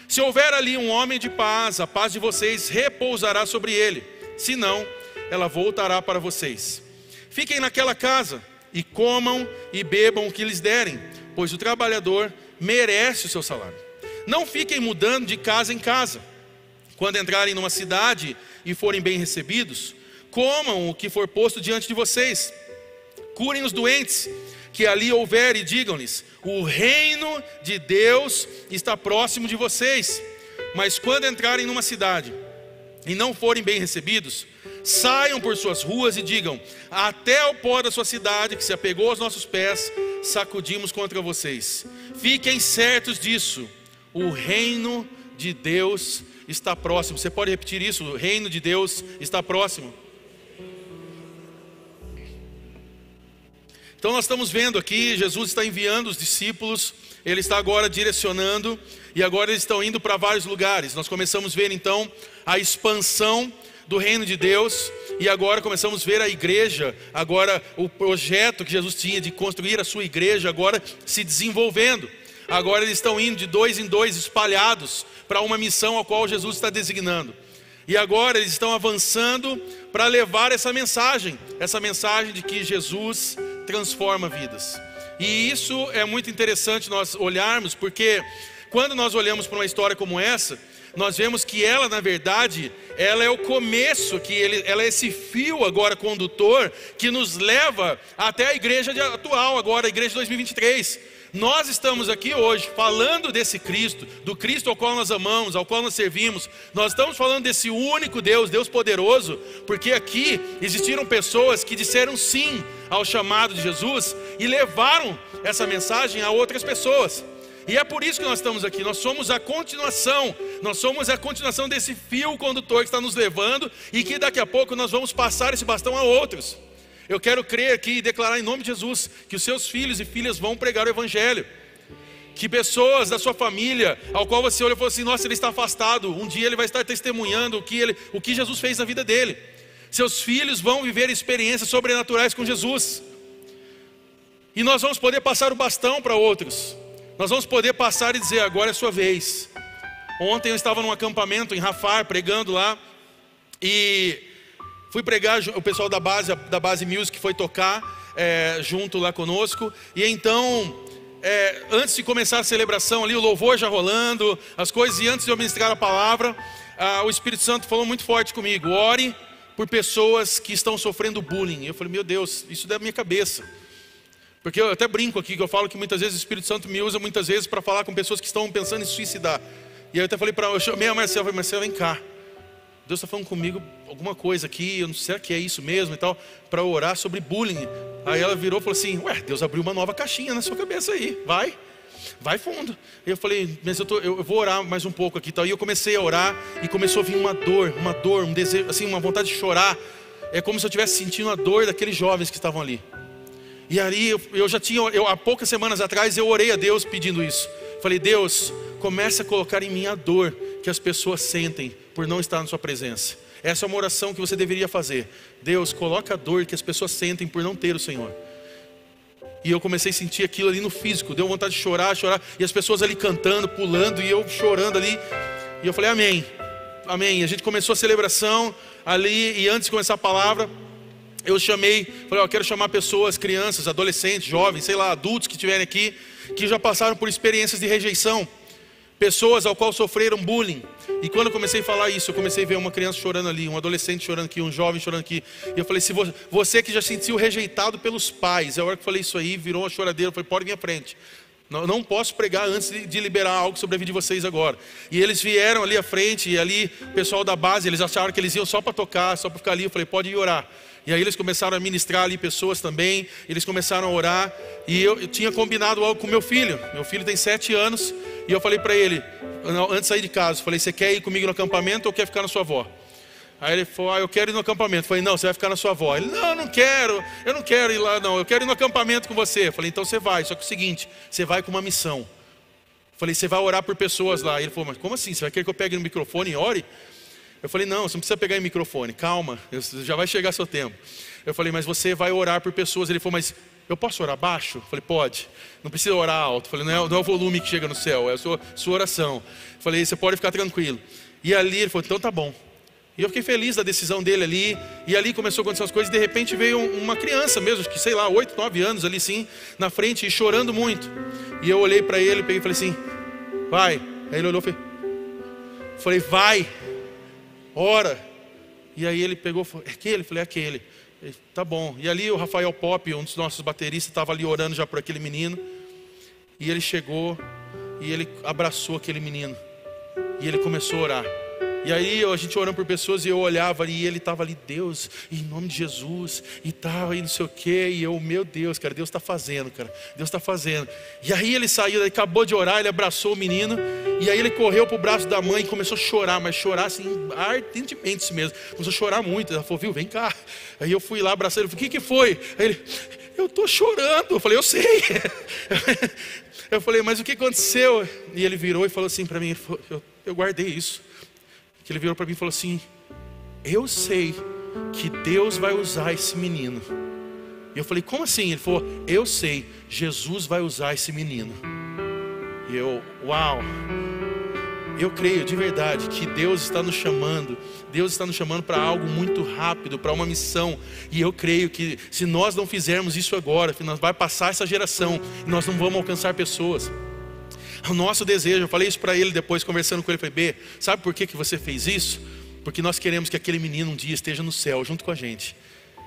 Se houver ali um homem de paz, a paz de vocês repousará sobre ele. Se não, ela voltará para vocês. Fiquem naquela casa e comam e bebam o que lhes derem pois o trabalhador merece o seu salário. Não fiquem mudando de casa em casa. Quando entrarem numa cidade e forem bem recebidos, comam o que for posto diante de vocês. Procurem os doentes que ali houver e digam-lhes: O reino de Deus está próximo de vocês. Mas quando entrarem numa cidade e não forem bem recebidos, saiam por suas ruas e digam: Até o pó da sua cidade, que se apegou aos nossos pés, sacudimos contra vocês. Fiquem certos disso, o reino de Deus está próximo. Você pode repetir isso? O reino de Deus está próximo. Então nós estamos vendo aqui, Jesus está enviando os discípulos, ele está agora direcionando e agora eles estão indo para vários lugares. Nós começamos a ver então a expansão do reino de Deus e agora começamos a ver a igreja, agora o projeto que Jesus tinha de construir a sua igreja agora se desenvolvendo. Agora eles estão indo de dois em dois espalhados para uma missão a qual Jesus está designando. E agora eles estão avançando para levar essa mensagem, essa mensagem de que Jesus transforma vidas. E isso é muito interessante nós olharmos, porque quando nós olhamos para uma história como essa, nós vemos que ela, na verdade, ela é o começo, que ele, ela é esse fio agora condutor que nos leva até a igreja atual, agora a igreja de 2023. Nós estamos aqui hoje falando desse Cristo, do Cristo ao qual nós amamos, ao qual nós servimos. Nós estamos falando desse único Deus, Deus poderoso, porque aqui existiram pessoas que disseram sim ao chamado de Jesus e levaram essa mensagem a outras pessoas. E é por isso que nós estamos aqui. Nós somos a continuação. Nós somos a continuação desse fio condutor que está nos levando e que daqui a pouco nós vamos passar esse bastão a outros. Eu quero crer aqui e declarar em nome de Jesus que os seus filhos e filhas vão pregar o Evangelho. Que pessoas da sua família, ao qual você olha e falou assim: nossa, ele está afastado, um dia ele vai estar testemunhando o que, ele, o que Jesus fez na vida dele. Seus filhos vão viver experiências sobrenaturais com Jesus. E nós vamos poder passar o bastão para outros. Nós vamos poder passar e dizer: agora é sua vez. Ontem eu estava num acampamento em Rafar, pregando lá, e Fui pregar, o pessoal da base, da base Music foi tocar é, junto lá conosco. E então, é, antes de começar a celebração ali, o louvor já rolando, as coisas, e antes de eu ministrar a palavra, o Espírito Santo falou muito forte comigo: ore por pessoas que estão sofrendo bullying. Eu falei, meu Deus, isso é da minha cabeça. Porque eu até brinco aqui, que eu falo que muitas vezes o Espírito Santo me usa muitas vezes para falar com pessoas que estão pensando em suicidar. E aí eu até falei para eu chamei a Marcela, falei, Marcela, vem cá. Deus está falando comigo alguma coisa aqui, eu não sei, que é isso mesmo e tal, para orar sobre bullying. Aí ela virou e falou assim: Ué, Deus abriu uma nova caixinha na sua cabeça aí, vai, vai fundo. E eu falei: Mas eu, tô, eu vou orar mais um pouco aqui e tal. E eu comecei a orar e começou a vir uma dor, uma dor, um desejo, assim, uma vontade de chorar. É como se eu estivesse sentindo a dor daqueles jovens que estavam ali. E aí eu, eu já tinha, eu, há poucas semanas atrás, eu orei a Deus pedindo isso. Falei: Deus, comece a colocar em mim a dor que as pessoas sentem por não estar na sua presença. Essa é uma oração que você deveria fazer. Deus, coloca a dor que as pessoas sentem por não ter o Senhor. E eu comecei a sentir aquilo ali no físico, deu vontade de chorar, chorar, e as pessoas ali cantando, pulando, e eu chorando ali. E eu falei, Amém, Amém. A gente começou a celebração ali, e antes de começar a palavra, eu chamei, falei, eu quero chamar pessoas, crianças, adolescentes, jovens, sei lá, adultos que estiverem aqui, que já passaram por experiências de rejeição pessoas ao qual sofreram bullying. E quando eu comecei a falar isso, eu comecei a ver uma criança chorando ali, um adolescente chorando aqui, um jovem chorando aqui. E eu falei: se você, que já se sentiu rejeitado pelos pais, a hora que eu falei isso aí, virou uma choradeira, eu falei: pode vir à frente. Não, não posso pregar antes de, de, liberar algo sobre a vida de vocês agora. E eles vieram ali à frente, e ali o pessoal da base, eles acharam que eles iam só para tocar, só para ficar ali. Eu falei: pode ir orar. E aí eles começaram a ministrar ali pessoas também, eles começaram a orar. E eu, eu tinha combinado algo com meu filho. Meu filho tem sete anos. E eu falei para ele, antes de sair de casa, falei, você quer ir comigo no acampamento ou quer ficar na sua avó? Aí ele falou, ah, eu quero ir no acampamento. Eu falei, não, você vai ficar na sua avó. Ele, não, não quero, eu não quero ir lá, não, eu quero ir no acampamento com você. Eu falei, então você vai, só que é o seguinte, você vai com uma missão. Eu falei, você vai orar por pessoas lá. Ele falou, mas como assim? Você vai querer que eu pegue no microfone e ore? Eu falei, não, você não precisa pegar em microfone, calma, já vai chegar seu tempo. Eu falei, mas você vai orar por pessoas. Ele falou, mas eu posso orar baixo? Eu falei, pode. Não precisa orar alto. Eu falei, não é, não é, o volume que chega no céu, é a sua, sua oração. Eu falei, você pode ficar tranquilo. E ali ele falou, então tá bom. E eu fiquei feliz da decisão dele ali. E ali começou a acontecer as coisas. E de repente veio uma criança mesmo, que sei lá, 8, 9 anos ali sim, na frente e chorando muito. E eu olhei para ele, peguei e falei assim: vai. Aí ele olhou e falei: vai, ora. E aí ele pegou, falou, é aquele? Eu falei, é aquele. Ele, tá bom. E ali o Rafael Pop, um dos nossos bateristas, estava ali orando já por aquele menino. E ele chegou e ele abraçou aquele menino. E ele começou a orar. E aí a gente orando por pessoas e eu olhava e ele estava ali, Deus, em nome de Jesus, e tal, e não sei o quê. E eu, meu Deus, cara, Deus está fazendo, cara, Deus está fazendo. E aí ele saiu, ele acabou de orar, ele abraçou o menino, e aí ele correu para o braço da mãe e começou a chorar, mas chorar assim, ardentemente mesmo. Começou a chorar muito. Ela falou, viu, vem cá. Aí eu fui lá abraçar ele, falei, o que, que foi? Aí ele, eu estou chorando. Eu falei, eu sei. Eu falei, mas o que aconteceu? E ele virou e falou assim para mim, eu, eu guardei isso ele virou para mim e falou assim: Eu sei que Deus vai usar esse menino. E eu falei: Como assim? Ele falou: Eu sei, Jesus vai usar esse menino. E eu, uau. Eu creio de verdade que Deus está nos chamando, Deus está nos chamando para algo muito rápido, para uma missão. E eu creio que se nós não fizermos isso agora, nós vai passar essa geração e nós não vamos alcançar pessoas. O nosso desejo, eu falei isso para ele depois, conversando com ele, falei, B, sabe por que, que você fez isso? Porque nós queremos que aquele menino um dia esteja no céu junto com a gente.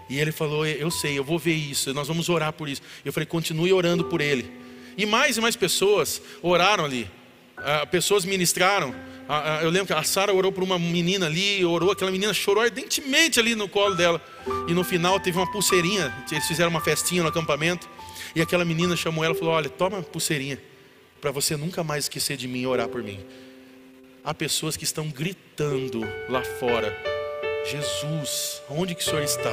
E ele falou, eu sei, eu vou ver isso, nós vamos orar por isso. Eu falei, continue orando por ele. E mais e mais pessoas oraram ali, ah, pessoas ministraram. Ah, ah, eu lembro que a Sara orou por uma menina ali, orou, aquela menina chorou ardentemente ali no colo dela. E no final teve uma pulseirinha, eles fizeram uma festinha no acampamento. E aquela menina chamou ela e falou: Olha, toma pulseirinha para você nunca mais esquecer de mim e orar por mim. Há pessoas que estão gritando lá fora: Jesus, onde que o Senhor está?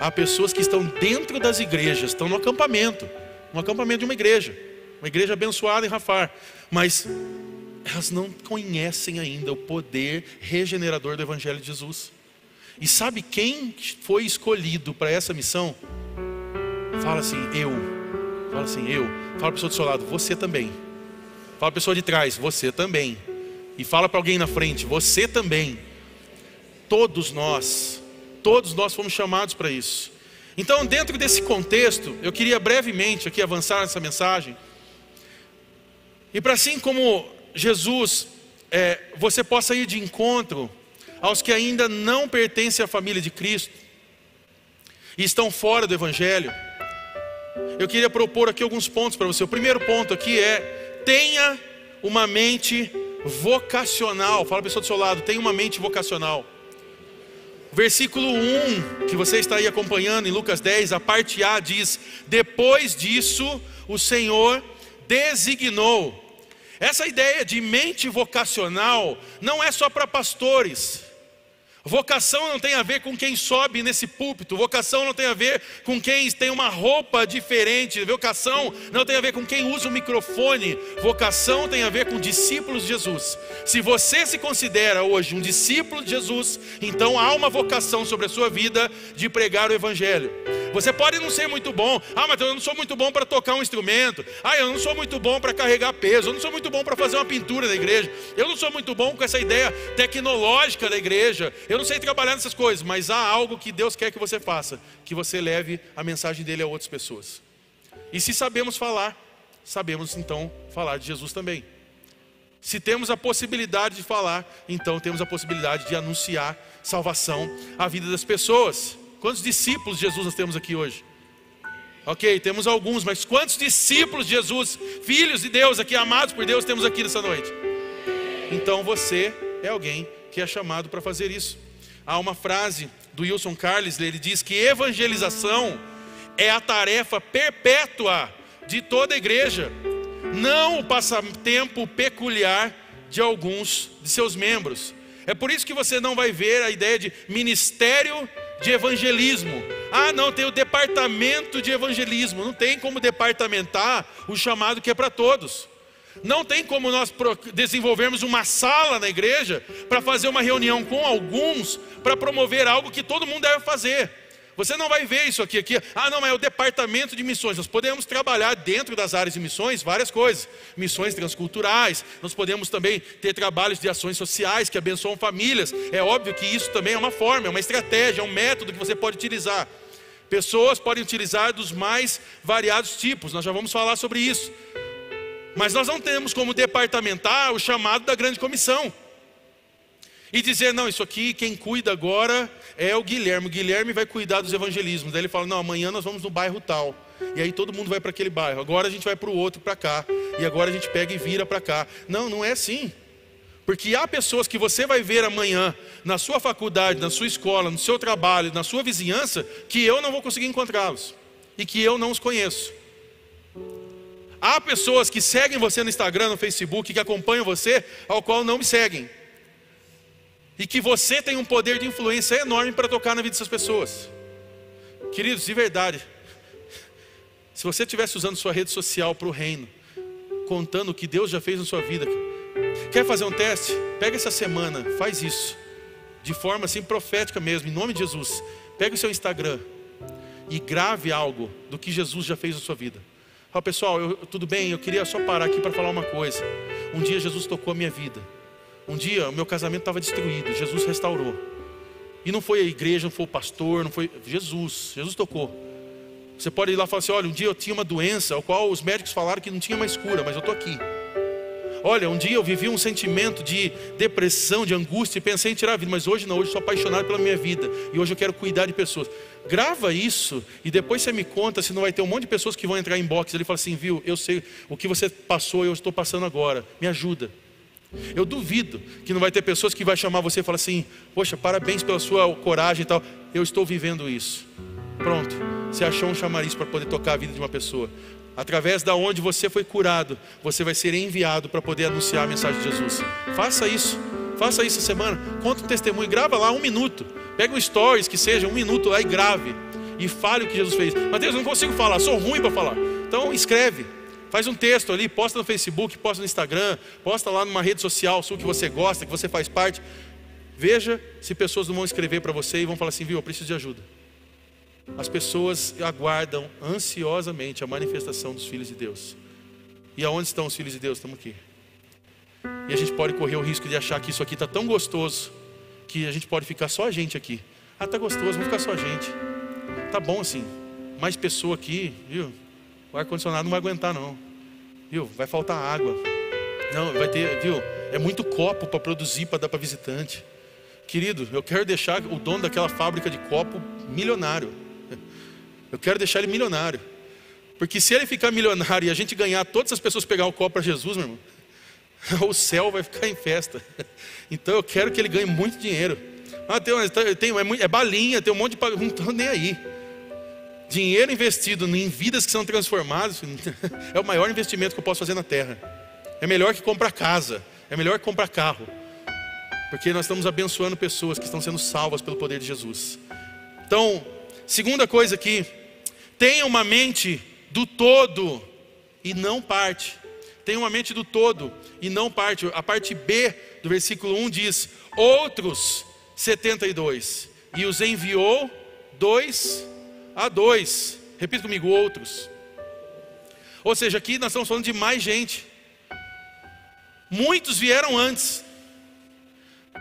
Há pessoas que estão dentro das igrejas, estão no acampamento, no acampamento de uma igreja, uma igreja abençoada em Rafar, mas elas não conhecem ainda o poder regenerador do Evangelho de Jesus. E sabe quem foi escolhido para essa missão? Fala assim, eu. Fala assim, eu Fala para a pessoa do seu lado, você também. Fala para a pessoa de trás, você também. E fala para alguém na frente, você também. Todos nós, todos nós fomos chamados para isso. Então, dentro desse contexto, eu queria brevemente aqui avançar nessa mensagem. E para assim como Jesus, é, você possa ir de encontro aos que ainda não pertencem à família de Cristo e estão fora do Evangelho eu queria propor aqui alguns pontos para você. O primeiro ponto aqui é: tenha uma mente vocacional. Fala a pessoa do seu lado, tenha uma mente vocacional. Versículo 1, que você está aí acompanhando em Lucas 10, a parte A diz: Depois disso, o Senhor designou. Essa ideia de mente vocacional não é só para pastores. Vocação não tem a ver com quem sobe nesse púlpito, vocação não tem a ver com quem tem uma roupa diferente, vocação não tem a ver com quem usa o microfone, vocação tem a ver com discípulos de Jesus. Se você se considera hoje um discípulo de Jesus, então há uma vocação sobre a sua vida de pregar o Evangelho. Você pode não ser muito bom, ah, mas eu não sou muito bom para tocar um instrumento, ah, eu não sou muito bom para carregar peso, eu não sou muito bom para fazer uma pintura da igreja, eu não sou muito bom com essa ideia tecnológica da igreja, eu não sei trabalhar nessas coisas, mas há algo que Deus quer que você faça, que você leve a mensagem dele a outras pessoas. E se sabemos falar, sabemos então falar de Jesus também. Se temos a possibilidade de falar, então temos a possibilidade de anunciar salvação à vida das pessoas. Quantos discípulos de Jesus nós temos aqui hoje? Ok, temos alguns, mas quantos discípulos de Jesus, filhos de Deus aqui, amados por Deus, temos aqui nessa noite? Então você é alguém que é chamado para fazer isso. Há uma frase do Wilson Carles, ele diz que evangelização é a tarefa perpétua de toda a igreja, não o passatempo peculiar de alguns de seus membros. É por isso que você não vai ver a ideia de ministério de evangelismo. Ah, não, tem o departamento de evangelismo. Não tem como departamentar o chamado que é para todos. Não tem como nós desenvolvermos uma sala na igreja para fazer uma reunião com alguns para promover algo que todo mundo deve fazer. Você não vai ver isso aqui, aqui. Ah, não, é o departamento de missões. Nós podemos trabalhar dentro das áreas de missões várias coisas. Missões transculturais. Nós podemos também ter trabalhos de ações sociais que abençoam famílias. É óbvio que isso também é uma forma, é uma estratégia, é um método que você pode utilizar. Pessoas podem utilizar dos mais variados tipos. Nós já vamos falar sobre isso. Mas nós não temos como departamentar o chamado da grande comissão. E dizer, não, isso aqui quem cuida agora é o Guilherme. O Guilherme vai cuidar dos evangelismos. Daí ele fala, não, amanhã nós vamos no bairro tal. E aí todo mundo vai para aquele bairro. Agora a gente vai para o outro, para cá. E agora a gente pega e vira para cá. Não, não é assim. Porque há pessoas que você vai ver amanhã na sua faculdade, na sua escola, no seu trabalho, na sua vizinhança, que eu não vou conseguir encontrá-los e que eu não os conheço. Há pessoas que seguem você no Instagram, no Facebook, que acompanham você, ao qual não me seguem. E que você tem um poder de influência enorme para tocar na vida dessas pessoas. Queridos, de verdade, se você estivesse usando sua rede social para o reino, contando o que Deus já fez na sua vida, quer fazer um teste? Pega essa semana, faz isso, de forma assim profética mesmo, em nome de Jesus. Pega o seu Instagram e grave algo do que Jesus já fez na sua vida. Fala, pessoal, eu, tudo bem, eu queria só parar aqui para falar uma coisa. Um dia Jesus tocou a minha vida. Um dia o meu casamento estava destruído, Jesus restaurou. E não foi a igreja, não foi o pastor, não foi Jesus. Jesus tocou. Você pode ir lá e falar assim: olha, um dia eu tinha uma doença, ao qual os médicos falaram que não tinha mais cura, mas eu estou aqui. Olha, um dia eu vivi um sentimento de depressão, de angústia e pensei em tirar a vida, mas hoje não, hoje sou apaixonado pela minha vida e hoje eu quero cuidar de pessoas. Grava isso e depois você me conta se não vai ter um monte de pessoas que vão entrar em box ali e falar assim, viu, eu sei o que você passou, eu estou passando agora, me ajuda. Eu duvido que não vai ter pessoas que vai chamar você e falar assim, poxa, parabéns pela sua coragem e tal, eu estou vivendo isso. Pronto, você achou um chamariz para poder tocar a vida de uma pessoa através da onde você foi curado, você vai ser enviado para poder anunciar a mensagem de Jesus. Faça isso. Faça isso semana. Conta um testemunho, grava lá um minuto. Pega um stories que seja um minuto lá e grave e fale o que Jesus fez. Mateus, eu não consigo falar, sou ruim para falar. Então escreve. Faz um texto ali, posta no Facebook, posta no Instagram, posta lá numa rede social sua que você gosta, que você faz parte. Veja se pessoas não vão escrever para você e vão falar assim, viu, eu preciso de ajuda as pessoas aguardam ansiosamente a manifestação dos filhos de Deus. E aonde estão os filhos de Deus? Estamos aqui. E a gente pode correr o risco de achar que isso aqui está tão gostoso que a gente pode ficar só a gente aqui. Ah, tá gostoso, vamos ficar só a gente. Tá bom assim. Mais pessoa aqui, viu? O ar-condicionado não vai aguentar, não. Viu? Vai faltar água. Não, vai ter, viu? É muito copo para produzir, para dar para visitante. Querido, eu quero deixar o dono daquela fábrica de copo milionário. Eu quero deixar ele milionário. Porque se ele ficar milionário e a gente ganhar, todas as pessoas pegar o copo para Jesus, meu irmão, o céu vai ficar em festa. Então eu quero que ele ganhe muito dinheiro. Ah, tem, tem, é, é balinha, tem um monte de. Não estou nem aí. Dinheiro investido em vidas que são transformadas é o maior investimento que eu posso fazer na terra. É melhor que comprar casa, é melhor que comprar carro. Porque nós estamos abençoando pessoas que estão sendo salvas pelo poder de Jesus. Então, segunda coisa aqui, Tenha uma mente do todo e não parte. Tenha uma mente do todo e não parte. A parte B do versículo 1 diz: Outros 72, e os enviou dois a dois. Repita comigo: outros. Ou seja, aqui nós estamos falando de mais gente. Muitos vieram antes.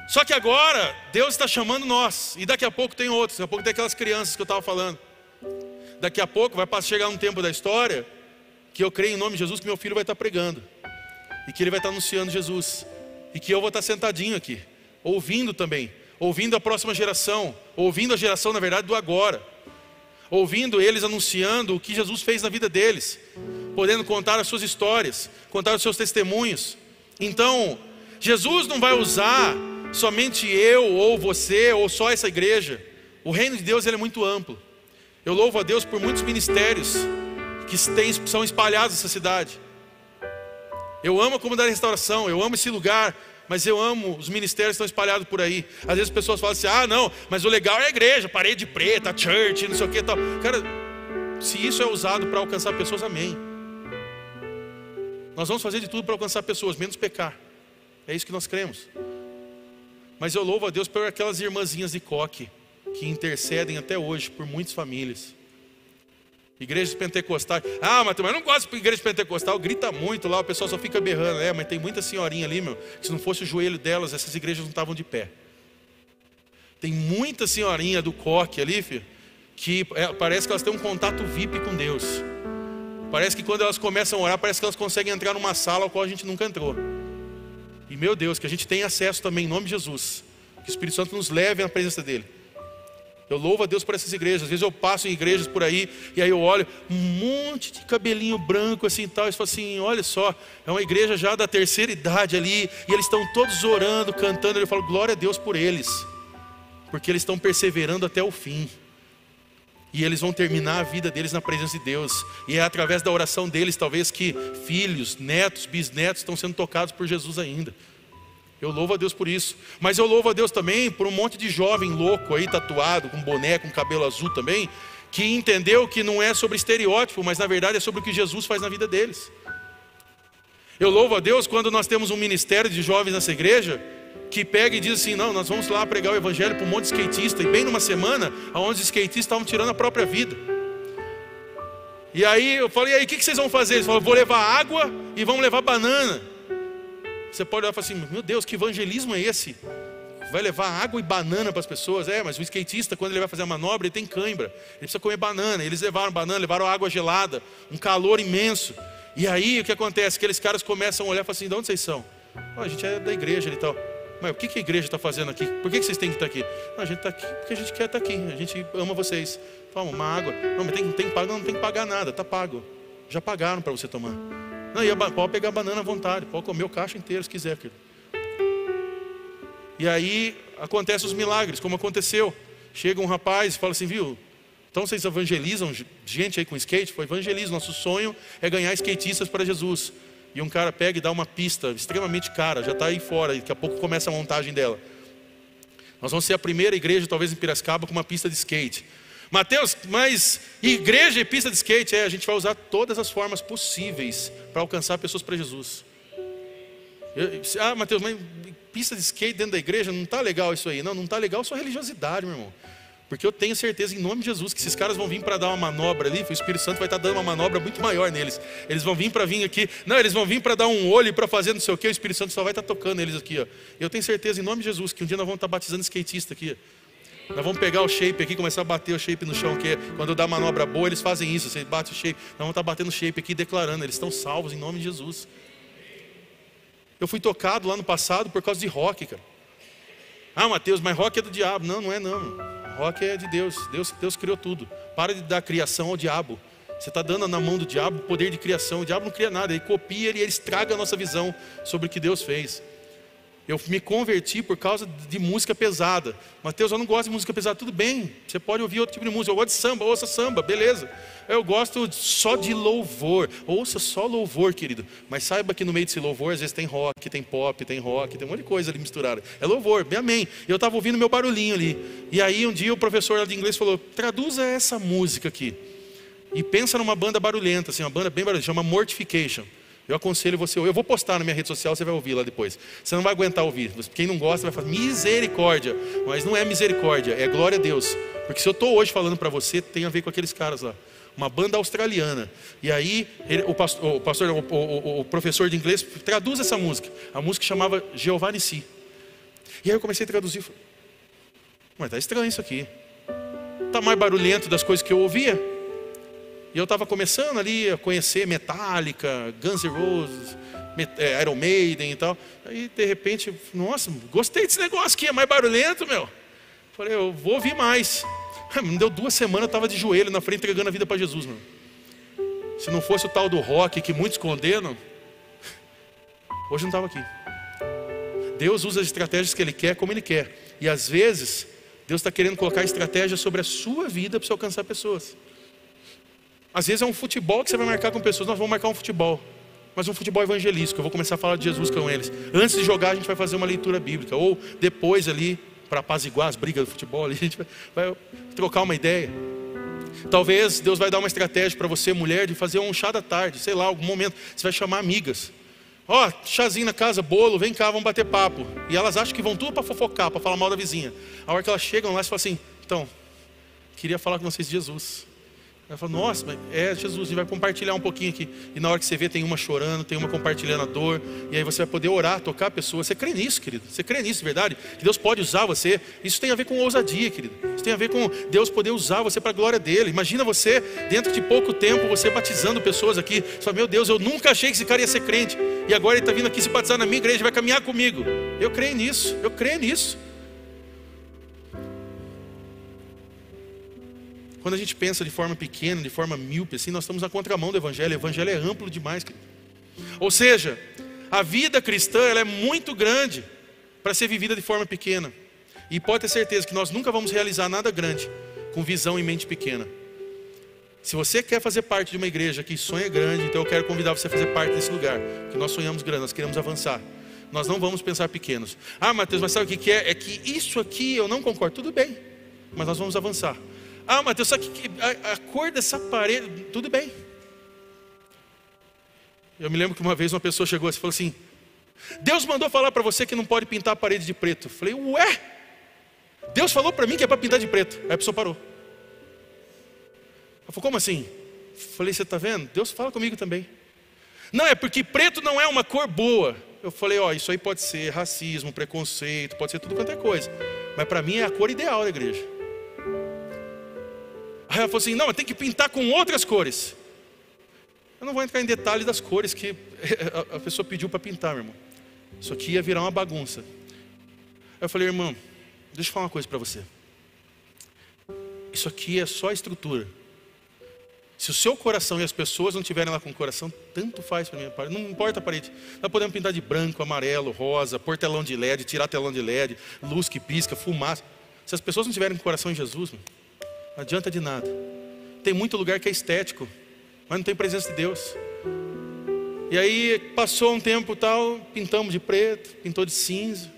Só que agora Deus está chamando nós. E daqui a pouco tem outros. Daqui a pouco tem aquelas crianças que eu estava falando. Daqui a pouco vai chegar um tempo da história que eu creio em nome de Jesus que meu filho vai estar pregando e que ele vai estar anunciando Jesus e que eu vou estar sentadinho aqui, ouvindo também, ouvindo a próxima geração, ouvindo a geração na verdade do agora, ouvindo eles anunciando o que Jesus fez na vida deles, podendo contar as suas histórias, contar os seus testemunhos. Então, Jesus não vai usar somente eu ou você ou só essa igreja. O reino de Deus ele é muito amplo. Eu louvo a Deus por muitos ministérios que são espalhados nessa cidade. Eu amo a comunidade de restauração, eu amo esse lugar, mas eu amo os ministérios que estão espalhados por aí. Às vezes as pessoas falam assim: ah, não, mas o legal é a igreja, parede preta, church, não sei o que tal. Cara, se isso é usado para alcançar pessoas, amém. Nós vamos fazer de tudo para alcançar pessoas, menos pecar. É isso que nós cremos. Mas eu louvo a Deus por aquelas irmãzinhas de coque que intercedem até hoje por muitas famílias. Igrejas pentecostais. Ah, mas eu não gosto de igreja pentecostal, grita muito lá, o pessoal só fica berrando. É, mas tem muita senhorinha ali, meu, se não fosse o joelho delas, essas igrejas não estavam de pé. Tem muita senhorinha do coque ali, filho, que é, parece que elas têm um contato VIP com Deus. Parece que quando elas começam a orar, parece que elas conseguem entrar numa sala ao qual a gente nunca entrou. E meu Deus, que a gente tem acesso também em nome de Jesus Que o Espírito Santo nos leve à presença dEle. Eu louvo a Deus por essas igrejas. Às vezes eu passo em igrejas por aí e aí eu olho um monte de cabelinho branco assim tal. E falo assim: olha só, é uma igreja já da terceira idade ali e eles estão todos orando, cantando. Eu falo: glória a Deus por eles, porque eles estão perseverando até o fim. E eles vão terminar a vida deles na presença de Deus. E é através da oração deles, talvez, que filhos, netos, bisnetos estão sendo tocados por Jesus ainda. Eu louvo a Deus por isso. Mas eu louvo a Deus também por um monte de jovem louco aí, tatuado, com boné, com cabelo azul também, que entendeu que não é sobre estereótipo, mas na verdade é sobre o que Jesus faz na vida deles. Eu louvo a Deus quando nós temos um ministério de jovens nessa igreja que pega e diz assim: não, nós vamos lá pregar o evangelho para um monte de skatista, e bem numa semana, onde os skatistas estavam tirando a própria vida. E aí eu falei: e aí, o que vocês vão fazer? Eles falaram: vou levar água e vamos levar banana. Você pode olhar e falar assim: meu Deus, que evangelismo é esse? Vai levar água e banana para as pessoas? É, mas o skatista, quando ele vai fazer a manobra, ele tem cãibra, ele precisa comer banana. Eles levaram banana, levaram água gelada, um calor imenso. E aí o que acontece? Aqueles caras começam a olhar e falam assim: de onde vocês são? Oh, a gente é da igreja e tal. Mas o que, a igreja está fazendo aqui? Por que, vocês têm que estar aqui? Não, a gente está aqui porque a gente quer estar aqui. A gente ama vocês. Toma uma água. Não, mas tem, tem, não tem que pagar nada. Está pago. Já pagaram para você tomar. Não, a, pode pegar banana à vontade. Pode comer o caixa inteiro se quiser. E aí acontecem os milagres, como aconteceu. Chega um rapaz e fala assim, viu? Então vocês evangelizam gente aí com skate? Foi evangelismo. Nosso sonho é ganhar skatistas para Jesus e um cara pega e dá uma pista extremamente cara, já está aí fora, e daqui a pouco começa a montagem dela. Nós vamos ser a primeira igreja, talvez em Piracicaba, com uma pista de skate. Mateus, mas igreja e pista de skate, é, a gente vai usar todas as formas possíveis para alcançar pessoas para Jesus. Eu, ah, Mateus, mas pista de skate dentro da igreja, não está legal isso aí. Não, não está legal sua religiosidade, meu irmão. Porque eu tenho certeza, em nome de Jesus, que esses caras vão vir para dar uma manobra ali, o Espírito Santo vai estar tá dando uma manobra muito maior neles. Eles vão vir para vir aqui, não, eles vão vir para dar um olho para fazer não sei o que, o Espírito Santo só vai estar tá tocando eles aqui. Ó. Eu tenho certeza, em nome de Jesus, que um dia nós vamos estar tá batizando skatista aqui. Nós vamos pegar o shape aqui, começar a bater o shape no chão, que é, quando dá manobra boa, eles fazem isso, você bate o shape. Nós vamos estar batendo o shape aqui, declarando, eles estão salvos em nome de Jesus. Eu fui tocado lá no passado por causa de rock, cara. Ah, Mateus, mas rock é do diabo. Não, não é não. Rock é de Deus. Deus. Deus criou tudo. Para de dar criação ao diabo. Você está dando na mão do diabo o poder de criação. O diabo não cria nada, ele copia e ele estraga a nossa visão sobre o que Deus fez. Eu me converti por causa de música pesada. Mateus, eu não gosto de música pesada. Tudo bem, você pode ouvir outro tipo de música. Eu gosto de samba, ouça samba, beleza. Eu gosto só de louvor. Ouça só louvor, querido. Mas saiba que no meio desse louvor, às vezes tem rock, tem pop, tem rock, tem um monte de coisa ali misturada. É louvor, bem amém. Eu estava ouvindo meu barulhinho ali. E aí um dia o professor de inglês falou: traduza essa música aqui. E pensa numa banda barulhenta, assim, uma banda bem barulhenta, chama Mortification. Eu aconselho você, eu vou postar na minha rede social, você vai ouvir lá depois. Você não vai aguentar ouvir. Quem não gosta vai falar misericórdia, mas não é misericórdia, é glória a Deus. Porque se eu estou hoje falando para você, tem a ver com aqueles caras lá. Uma banda australiana. E aí, ele, o, pastor, o, pastor o, o, o, professor de inglês traduz essa música. A música chamava Jeová Si. E aí eu comecei a traduzir. Mas está estranho isso aqui. Está mais barulhento das coisas que eu ouvia. E eu estava começando ali a conhecer Metallica, Guns N' Roses, é, Iron Maiden e tal. Aí de repente, nossa, gostei desse negócio aqui, é mais barulhento, meu. Falei, eu vou ouvir mais. Me deu duas semanas, eu estava de joelho na frente entregando a vida para Jesus, meu. Se não fosse o tal do rock que muitos condenam, hoje não estava aqui. Deus usa as estratégias que Ele quer, como Ele quer. E às vezes, Deus está querendo colocar estratégia sobre a sua vida para você alcançar pessoas. Às vezes é um futebol que você vai marcar com pessoas, nós vamos marcar um futebol. Mas um futebol evangelístico, eu vou começar a falar de Jesus com eles. Antes de jogar, a gente vai fazer uma leitura bíblica. Ou depois ali, para apaziguar as brigas do futebol, a gente vai, trocar uma ideia. Talvez Deus vai dar uma estratégia para você, mulher, de fazer um chá da tarde, sei lá, algum momento. Você vai chamar amigas. Ó, oh, chazinho na casa, bolo, vem cá, vamos bater papo. E elas acham que vão tudo para fofocar, para falar mal da vizinha. A hora que elas chegam lá, você fala assim: então, queria falar com vocês de Jesus. Ela fala, nossa, é Jesus, a gente vai compartilhar um pouquinho aqui. E na hora que você vê, tem uma chorando, tem uma compartilhando a dor. E aí você vai poder orar, tocar a pessoa. Você crê nisso, querido? Você crê nisso, verdade? Que Deus pode usar você. Isso tem a ver com ousadia, querido. Isso tem a ver com Deus poder usar você para a glória dele. Imagina você, dentro de pouco tempo, você batizando pessoas aqui. Você fala, meu Deus, eu nunca achei que esse cara ia ser crente. E agora ele está vindo aqui se batizar na minha igreja, vai caminhar comigo. Eu creio nisso, eu creio nisso. Quando a gente pensa de forma pequena, de forma míope, assim, nós estamos na contramão do Evangelho. O Evangelho é amplo demais. Ou seja, a vida cristã ela é muito grande para ser vivida de forma pequena. E pode ter certeza que nós nunca vamos realizar nada grande com visão e mente pequena. Se você quer fazer parte de uma igreja que sonha grande, então eu quero convidar você a fazer parte desse lugar. Porque nós sonhamos grande, nós queremos avançar. Nós não vamos pensar pequenos. Ah, Mateus, mas sabe o que é? É que isso aqui eu não concordo. Tudo bem, mas nós vamos avançar. Ah, Mateus, sabe que a, a cor dessa parede, tudo bem. Eu me lembro que uma vez uma pessoa chegou e falou assim: Deus mandou falar para você que não pode pintar a parede de preto. Eu falei, ué? Deus falou para mim que é para pintar de preto. Aí a pessoa parou. Ela falou, como assim? Eu falei, você está vendo? Deus fala comigo também. Não, é porque preto não é uma cor boa. Eu falei, ó, isso aí pode ser racismo, preconceito, pode ser tudo quanto é coisa. Mas para mim é a cor ideal da igreja. Aí ela falou assim: não, tem que pintar com outras cores. Eu não vou entrar em detalhes das cores que a pessoa pediu para pintar, meu irmão. Isso aqui ia virar uma bagunça. Eu falei, irmão, deixa eu falar uma coisa para você. Isso aqui é só estrutura. Se o seu coração e as pessoas não estiverem lá com o coração, tanto faz para mim. Não importa a parede. Nós podemos pintar de branco, amarelo, rosa, pôr telão de LED, tirar telão de LED, luz que pisca, fumaça. Se as pessoas não tiverem com o coração em Jesus, meu, não adianta de nada. Tem muito lugar que é estético, mas não tem presença de Deus. E aí passou um tempo tal, pintamos de preto, pintou de cinza.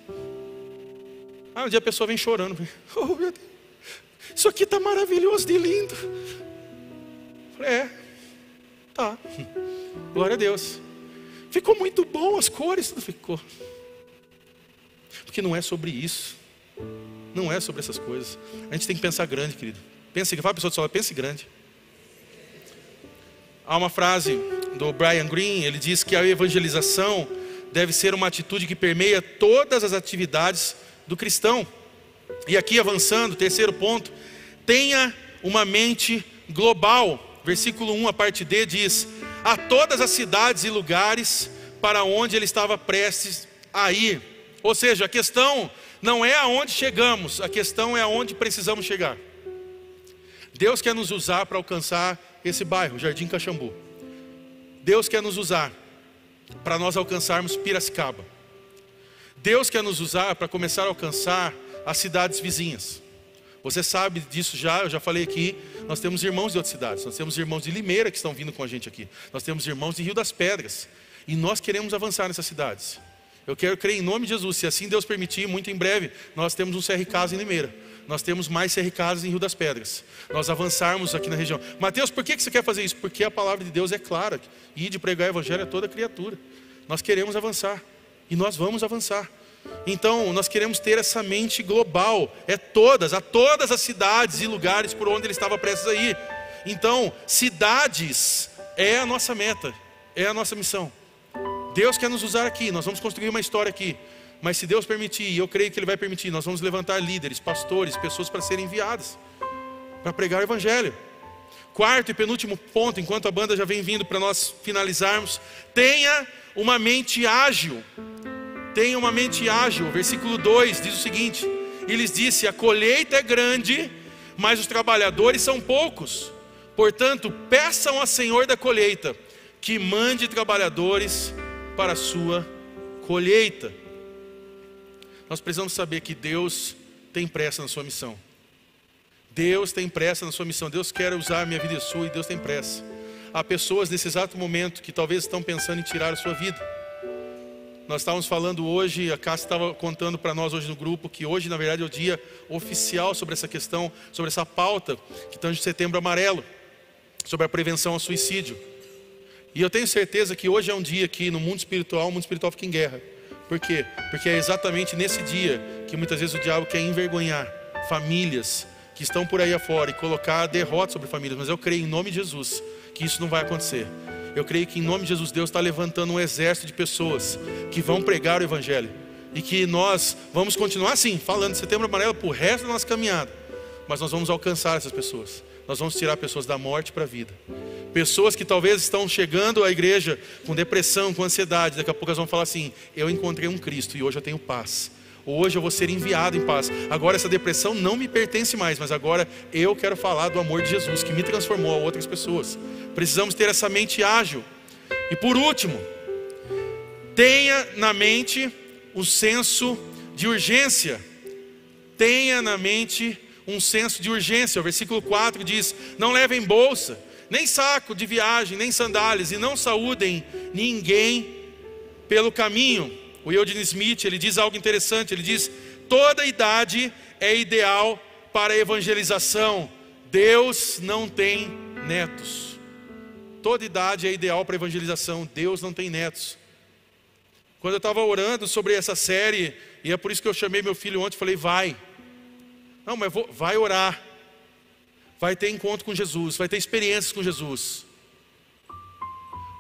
Ah, um dia a pessoa vem chorando. Oh, meu Deus, isso aqui está maravilhoso de lindo. Falei, é, tá. Glória a Deus. Ficou muito bom as cores, tudo ficou. Porque não é sobre isso. Não é sobre essas coisas. A gente tem que pensar grande, querido. Pense, fala a pessoa do seu pense grande. Há uma frase do Brian Green, ele diz que a evangelização deve ser uma atitude que permeia todas as atividades do cristão. E aqui avançando, terceiro ponto, tenha uma mente global. Versículo 1, a parte D diz: A todas as cidades e lugares para onde ele estava prestes a ir. Ou seja, a questão não é aonde chegamos, a questão é aonde precisamos chegar. Deus quer nos usar para alcançar esse bairro, Jardim Caxambu. Deus quer nos usar para nós alcançarmos Piracicaba. Deus quer nos usar para começar a alcançar as cidades vizinhas. Você sabe disso já, eu já falei aqui. Nós temos irmãos de outras cidades. Nós temos irmãos de Limeira que estão vindo com a gente aqui. Nós temos irmãos de Rio das Pedras. E nós queremos avançar nessas cidades. Eu quero crer em nome de Jesus. Se assim Deus permitir, muito em breve, nós temos um CR Casa em Limeira nós temos mais cercados em Rio das Pedras. Nós avançarmos aqui na região. Mateus, por que você quer fazer isso? Porque a palavra de Deus é clara. E de pregar o evangelho a toda criatura. Nós queremos avançar. E nós vamos avançar. Então, nós queremos ter essa mente global. É todas, a todas as cidades e lugares por onde ele estava prestes a ir. Então, cidades é a nossa meta, é a nossa missão. Deus quer nos usar aqui, nós vamos construir uma história aqui. Mas se Deus permitir, e eu creio que Ele vai permitir, nós vamos levantar líderes, pastores, pessoas para serem enviadas, para pregar o Evangelho. Quarto e penúltimo ponto, enquanto a banda já vem vindo para nós finalizarmos, tenha uma mente ágil. Tenha uma mente ágil. Versículo 2 diz o seguinte: E lhes disse: A colheita é grande, mas os trabalhadores são poucos. Portanto, peçam ao Senhor da colheita que mande trabalhadores para a sua colheita. Nós precisamos saber que Deus tem pressa na sua missão. Deus tem pressa na sua missão. Deus quer usar a minha vida e sua e Deus tem pressa. Há pessoas nesse exato momento que talvez estão pensando em tirar a sua vida. Nós estávamos falando hoje, a Cássia estava contando para nós hoje no grupo que hoje, na verdade, é o dia oficial sobre essa questão, sobre essa pauta que de setembro amarelo, sobre a prevenção ao suicídio. E eu tenho certeza que hoje é um dia que no mundo espiritual, o mundo espiritual fica em guerra. Por quê? Porque é exatamente nesse dia que muitas vezes o diabo quer envergonhar famílias que estão por aí afora e colocar derrota sobre famílias. Mas eu creio em nome de Jesus que isso não vai acontecer. Eu creio que em nome de Jesus Deus está levantando um exército de pessoas que vão pregar o Evangelho e que nós vamos continuar assim, falando de setembro amarelo para o resto da nossa caminhada, mas nós vamos alcançar essas pessoas, nós vamos tirar pessoas da morte para a vida. Pessoas que talvez estão chegando à igreja com depressão, com ansiedade, daqui a pouco elas vão falar assim: Eu encontrei um Cristo e hoje eu tenho paz. Hoje eu vou ser enviado em paz. Agora essa depressão não me pertence mais, mas agora eu quero falar do amor de Jesus que me transformou a outras pessoas. Precisamos ter essa mente ágil. E por último, tenha na mente o senso de urgência. Tenha na mente um senso de urgência. O versículo 4 diz: Não levem bolsa, nem saco de viagem, nem sandálias, e não saúdem ninguém pelo caminho. O Eugene Smith, ele diz algo interessante, ele diz: toda idade é ideal para evangelização. Deus não tem netos. Toda idade é ideal para evangelização. Deus não tem netos. Quando eu estava orando sobre essa série, e é por isso que eu chamei meu filho ontem, falei: vai. Não, mas vou, vai orar. Vai ter encontro com Jesus, vai ter experiências com Jesus.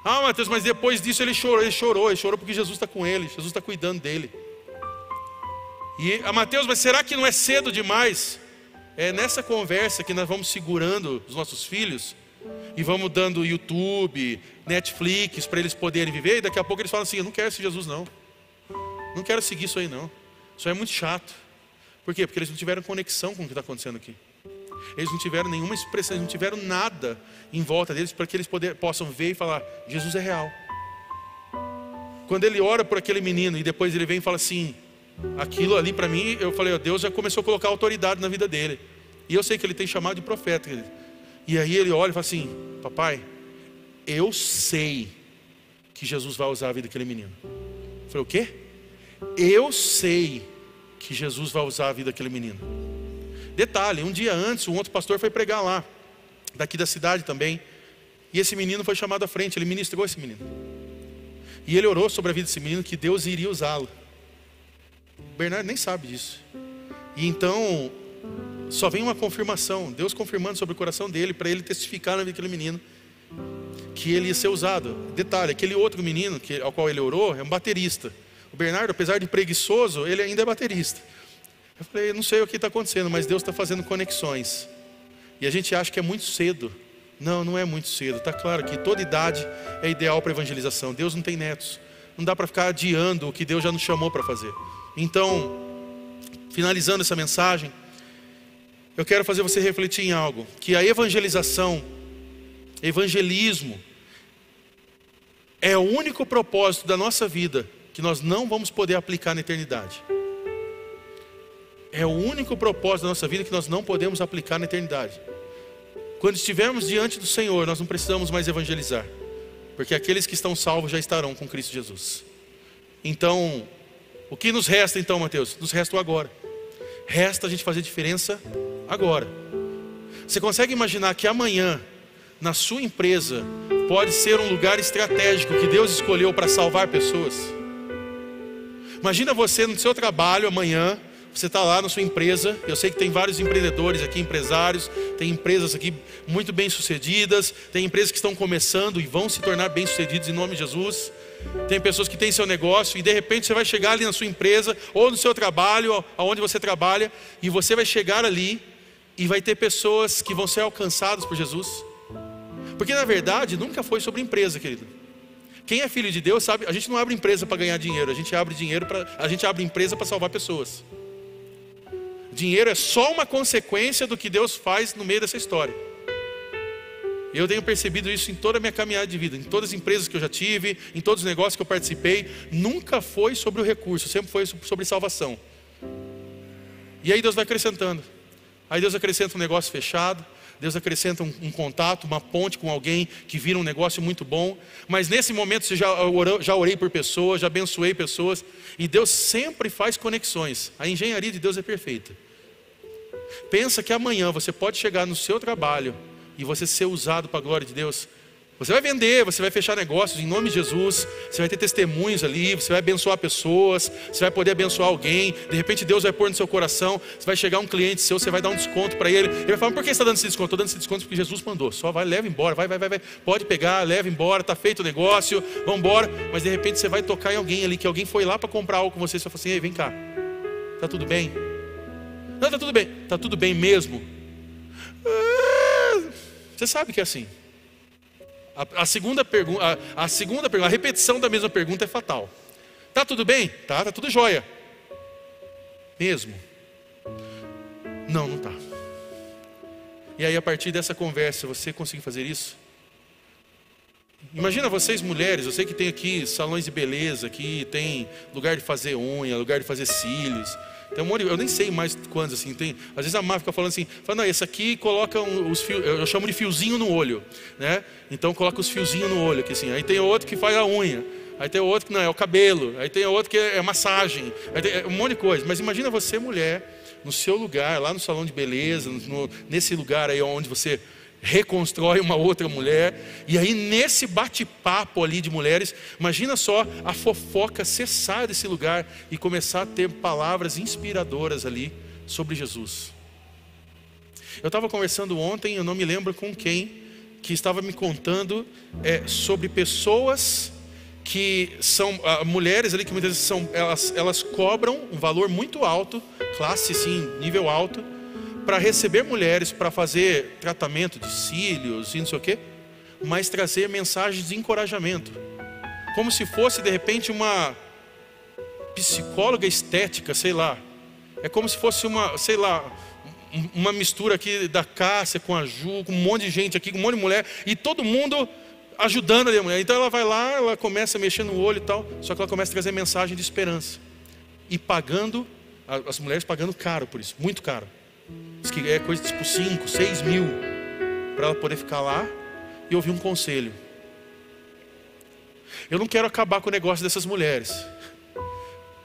Ah, Mateus, mas depois disso ele chorou, ele chorou, ele chorou porque Jesus está com ele, Jesus está cuidando dele. E a ah, Mateus, mas será que não é cedo demais? É nessa conversa que nós vamos segurando os nossos filhos e vamos dando YouTube, Netflix para eles poderem viver, e daqui a pouco eles falam assim: Eu não quero esse Jesus, não. Não quero seguir isso aí, não. Isso aí é muito chato. Por quê? Porque eles não tiveram conexão com o que está acontecendo aqui. Eles não tiveram nenhuma expressão, eles não tiveram nada em volta deles para que eles poder, possam ver e falar: Jesus é real. Quando ele ora por aquele menino e depois ele vem e fala assim: aquilo ali para mim, eu falei: Deus já começou a colocar autoridade na vida dele. E eu sei que ele tem chamado de profeta. E aí ele olha e fala assim: Papai, eu sei que Jesus vai usar a vida daquele menino. Eu falei: O quê? Eu sei que Jesus vai usar a vida daquele menino. Detalhe: um dia antes, um outro pastor foi pregar lá, daqui da cidade também. E esse menino foi chamado à frente, ele ministrou esse menino. E ele orou sobre a vida desse menino que Deus iria usá-lo. Bernardo nem sabe disso. E então, só vem uma confirmação, Deus confirmando sobre o coração dele, para ele testificar na vida daquele menino, que ele ia ser usado. Detalhe: aquele outro menino que, ao qual ele orou é um baterista. O Bernardo, apesar de preguiçoso, ele ainda é baterista. Eu falei, não sei o que está acontecendo, mas Deus está fazendo conexões. E a gente acha que é muito cedo. Não, não é muito cedo. Está claro que toda idade é ideal para evangelização. Deus não tem netos. Não dá para ficar adiando o que Deus já nos chamou para fazer. Então, finalizando essa mensagem, eu quero fazer você refletir em algo: que a evangelização, evangelismo, é o único propósito da nossa vida que nós não vamos poder aplicar na eternidade. É o único propósito da nossa vida que nós não podemos aplicar na eternidade. Quando estivermos diante do Senhor, nós não precisamos mais evangelizar, porque aqueles que estão salvos já estarão com Cristo Jesus. Então, o que nos resta então, Mateus? Nos resta o agora. Resta a gente fazer diferença agora. Você consegue imaginar que amanhã, na sua empresa, pode ser um lugar estratégico que Deus escolheu para salvar pessoas? Imagina você no seu trabalho amanhã, você está lá na sua empresa, eu sei que tem vários empreendedores aqui, empresários, tem empresas aqui muito bem sucedidas, tem empresas que estão começando e vão se tornar bem sucedidas em nome de Jesus. Tem pessoas que têm seu negócio e de repente você vai chegar ali na sua empresa ou no seu trabalho, aonde você trabalha, e você vai chegar ali e vai ter pessoas que vão ser alcançadas por Jesus. Porque na verdade nunca foi sobre empresa, querido. Quem é filho de Deus sabe, a gente não abre empresa para ganhar dinheiro, a gente abre dinheiro para, a gente abre empresa para salvar pessoas. Dinheiro é só uma consequência do que Deus faz no meio dessa história. Eu tenho percebido isso em toda a minha caminhada de vida, em todas as empresas que eu já tive, em todos os negócios que eu participei, nunca foi sobre o recurso, sempre foi sobre salvação. E aí Deus vai acrescentando. Aí Deus acrescenta um negócio fechado, Deus acrescenta um, um, contato, uma ponte com alguém que vira um negócio muito bom. Mas nesse momento você já, já orei por pessoas, já abençoei pessoas. E Deus sempre faz conexões. A engenharia de Deus é perfeita. Pensa que amanhã você pode chegar no seu trabalho e você ser usado para a glória de Deus. Você vai vender, você vai fechar negócios em nome de Jesus, você vai ter testemunhos ali, você vai abençoar pessoas, você vai poder abençoar alguém, de repente Deus vai pôr no seu coração, você vai chegar um cliente seu, você vai dar um desconto para ele, ele vai falar, por que você está dando esse desconto? Estou dando esse desconto porque Jesus mandou, só vai, leva embora, vai, vai, vai, vai, pode pegar, leva embora, está feito o negócio, vamos embora, mas de repente você vai tocar em alguém ali, que alguém foi lá para comprar algo com você, você vai falar assim, ei, vem cá, está tudo bem? Não, está tudo bem, está tudo bem mesmo? Ah, você sabe que é assim. A, a segunda pergunta, a, a, segunda pergunta, a repetição da mesma pergunta é fatal. Tá tudo bem? Tá, tá tudo jóia. Mesmo? Não, não está. E aí, a partir dessa conversa, você conseguir fazer isso? Imagina vocês mulheres, eu sei que tem aqui salões de beleza, aqui tem lugar de fazer unha, lugar de fazer cílios. Tem um monte, eu nem sei mais quantos assim tem. Às vezes a Má fica falando assim, fala, não, esse aqui coloca os fios, eu chamo de fiozinho no olho, né? Então coloca os fiozinhos no olho assim. Aí tem outro que faz a unha. Aí tem outro que não é o cabelo. Aí tem outro que é massagem. Aí tem um monte de coisa. Mas imagina você mulher no seu lugar, lá no salão de beleza, no, nesse lugar aí onde você reconstrói uma outra mulher. E aí, nesse bate-papo ali de mulheres, imagina só a fofoca cessar desse lugar e começar a ter palavras inspiradoras ali sobre Jesus. Eu estava conversando ontem, eu não me lembro com quem, que estava me contando é, sobre pessoas que são uh, mulheres ali que muitas vezes são elas, elas cobram um valor muito alto, classe sim, nível alto, para receber mulheres para fazer tratamento de cílios e não sei o quê, mas trazer mensagens de encorajamento, como se fosse de repente uma psicóloga estética, sei lá. É como se fosse uma, sei lá, uma mistura aqui da Cássia com a Ju, com um monte de gente aqui, com um monte de mulher, e todo mundo ajudando a mulher. Então ela vai lá, ela começa a mexer no olho e tal, só que ela começa a trazer mensagem de esperança. E pagando, as mulheres pagando caro por isso, muito caro. Diz que é coisa tipo 5, 6 mil, para ela poder ficar lá e ouvir um conselho. Eu não quero acabar com o negócio dessas mulheres.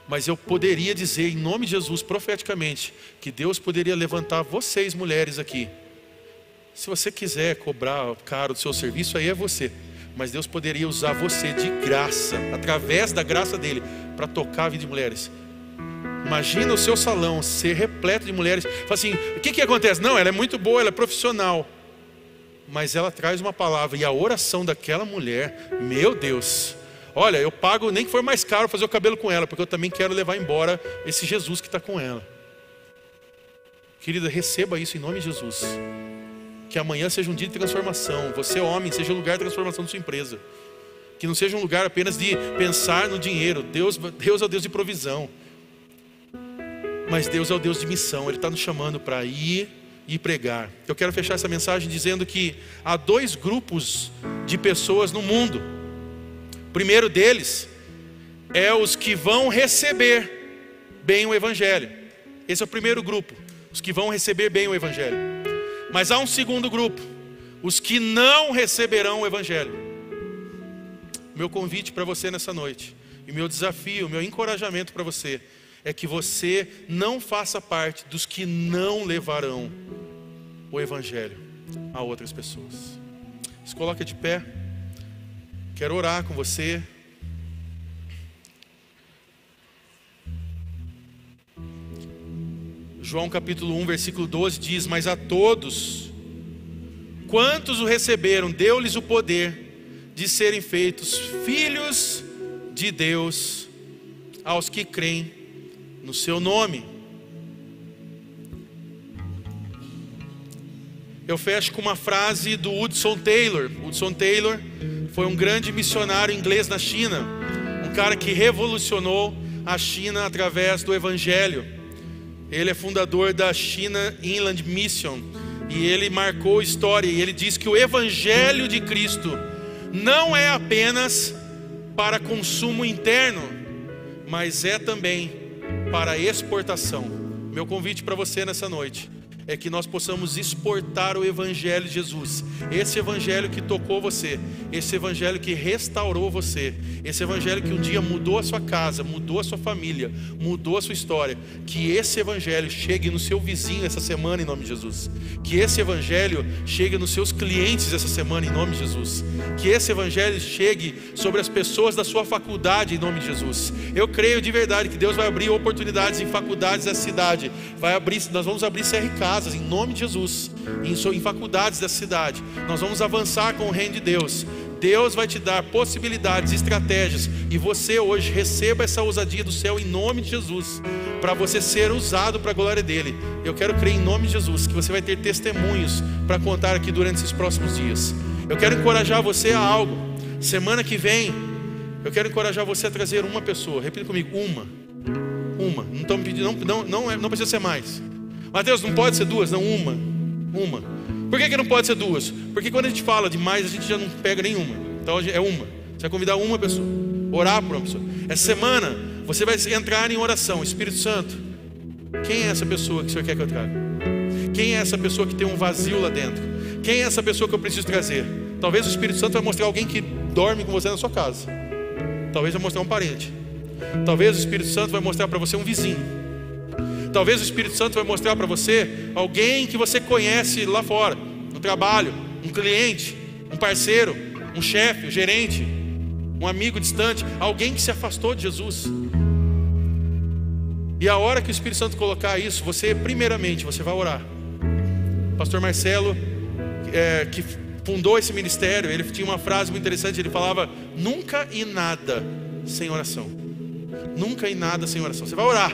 Mas eu poderia dizer, em nome de Jesus, profeticamente, que Deus poderia levantar vocês, mulheres aqui, se você quiser cobrar caro do seu serviço, aí é você. Mas Deus poderia usar você de graça, através da graça dele, para tocar a vida de mulheres. Imagina o seu salão ser repleto de mulheres. Fala assim: o que, que acontece? Não, ela é muito boa, ela é profissional. Mas ela traz uma palavra, e a oração daquela mulher, meu Deus. Olha, eu pago nem que for mais caro fazer o cabelo com ela, porque eu também quero levar embora esse Jesus que está com ela. Querida, receba isso em nome de Jesus. Que amanhã seja um dia de transformação. Você, homem, seja um lugar de transformação da sua empresa. Que não seja um lugar apenas de pensar no dinheiro. Deus, Deus é o Deus de provisão. Mas Deus é o Deus de missão. Ele está nos chamando para ir e pregar. Eu quero fechar essa mensagem dizendo que há dois grupos de pessoas no mundo. O primeiro deles é os que vão receber bem o Evangelho. Esse é o primeiro grupo. Os que vão receber bem o Evangelho. Mas há um segundo grupo, os que não receberão o Evangelho. Meu convite para você nessa noite, e meu desafio, meu encorajamento para você, é que você não faça parte dos que não levarão o Evangelho a outras pessoas. Se coloque de pé, quero orar com você. João capítulo 1, versículo 12 diz: Mas a todos, quantos o receberam, deu-lhes o poder de serem feitos filhos de Deus, aos que creem no seu nome. Eu fecho com uma frase do Hudson Taylor. Hudson Taylor foi um grande missionário inglês na China, um cara que revolucionou a China através do Evangelho. Ele é fundador da China Inland Mission e ele marcou história e ele diz que o evangelho de Cristo não é apenas para consumo interno, mas é também para exportação. Meu convite para você nessa noite é que nós possamos exportar o Evangelho de Jesus, esse Evangelho que tocou você, esse Evangelho que restaurou você, esse Evangelho que um dia mudou a sua casa, mudou a sua família, mudou a sua história. Que esse Evangelho chegue no seu vizinho essa semana em nome de Jesus, que esse Evangelho chegue nos seus clientes essa semana em nome de Jesus, que esse Evangelho chegue sobre as pessoas da sua faculdade em nome de Jesus. Eu creio de verdade que Deus vai abrir oportunidades em faculdades da cidade, vai abrir, nós vamos abrir CRK casas, em nome de Jesus, em, faculdades da cidade. Nós vamos avançar com o reino de Deus. Deus vai te dar possibilidades, estratégias, e você hoje receba essa ousadia do céu em nome de Jesus, para você ser usado para a glória dele. Eu quero crer em nome de Jesus que você vai ter testemunhos para contar aqui durante esses próximos dias. Eu quero encorajar você a algo. Semana que vem, eu quero encorajar você a trazer uma pessoa. Repita comigo: uma. Uma. Não, pedindo, não, não, não, é, não precisa ser mais. Mateus, não pode ser duas? Não, uma. Uma. Por que, que não pode ser duas? Porque quando a gente fala de mais, a gente já não pega nenhuma. Então é uma. Você vai convidar uma pessoa, orar por uma pessoa. Essa semana você vai entrar em oração. Espírito Santo, quem é essa pessoa que o Senhor quer que eu traga? Quem é essa pessoa que tem um vazio lá dentro? Quem é essa pessoa que eu preciso trazer? Talvez o Espírito Santo vai mostrar alguém que dorme com você na sua casa. Talvez vai mostrar um parente. Talvez o Espírito Santo vai mostrar para você um vizinho. Talvez o Espírito Santo vai mostrar para você alguém que você conhece lá fora, no trabalho, um cliente, um parceiro, um chefe, um gerente, um amigo distante, alguém que se afastou de Jesus. E a hora que o Espírito Santo colocar isso, você, primeiramente, você vai orar. Pastor Marcelo, é, que fundou esse ministério, ele tinha uma frase muito interessante, ele falava: nunca e nada sem oração. Nunca e nada sem oração. Você vai orar.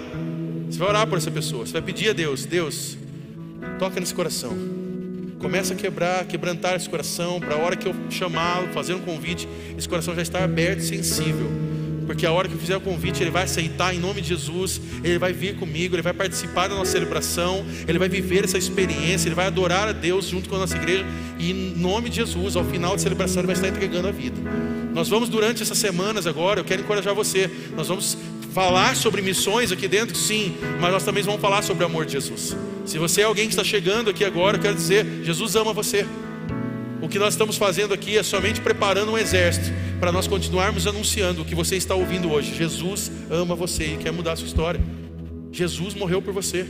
Você vai orar por essa pessoa. Você vai pedir a Deus, Deus, toca nesse coração. Começa a quebrar, quebrantar esse coração, para a hora que eu chamá-lo, fazer um convite, esse coração já está aberto e sensível porque a hora que eu fizer o convite, ele vai aceitar em nome de Jesus, ele vai vir comigo, ele vai participar da nossa celebração, ele vai viver essa experiência, ele vai adorar a Deus junto com a nossa igreja, e em nome de Jesus, ao final da celebração, ele vai estar entregando a vida. Nós vamos durante essas semanas agora, eu quero encorajar você, nós vamos falar sobre missões aqui dentro, sim, mas nós também vamos falar sobre o amor de Jesus. Se você é alguém que está chegando aqui agora, eu quero dizer, Jesus ama você. O que nós estamos fazendo aqui é somente preparando um exército para nós continuarmos anunciando o que você está ouvindo hoje. Jesus ama você e quer mudar a sua história. Jesus morreu por você.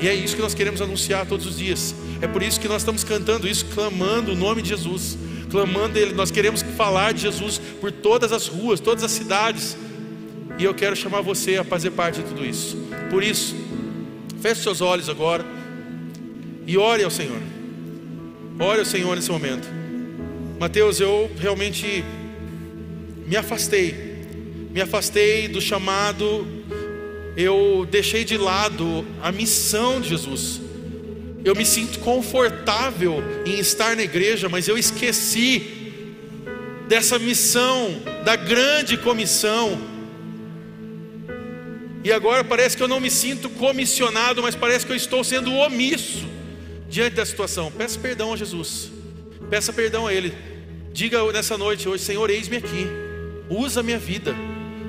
E é isso que nós queremos anunciar todos os dias. É por isso que nós estamos cantando isso, clamando o nome de Jesus, clamando Ele. Nós queremos falar de Jesus por todas as ruas, todas as cidades. E eu quero chamar você a fazer parte de tudo isso. Por isso, feche seus olhos agora e ore ao Senhor. Ore ao Senhor nesse momento. Mateus, eu realmente me afastei. Me afastei do chamado. Eu deixei de lado a missão de Jesus. Eu me sinto confortável em estar na igreja, mas eu esqueci dessa missão, da grande comissão. E agora parece que eu não me sinto comissionado, mas parece que eu estou sendo omisso diante da situação. Peça perdão a Jesus. Peça perdão a Ele. Diga nessa noite hoje, Senhor, eis-me aqui. Usa a minha vida.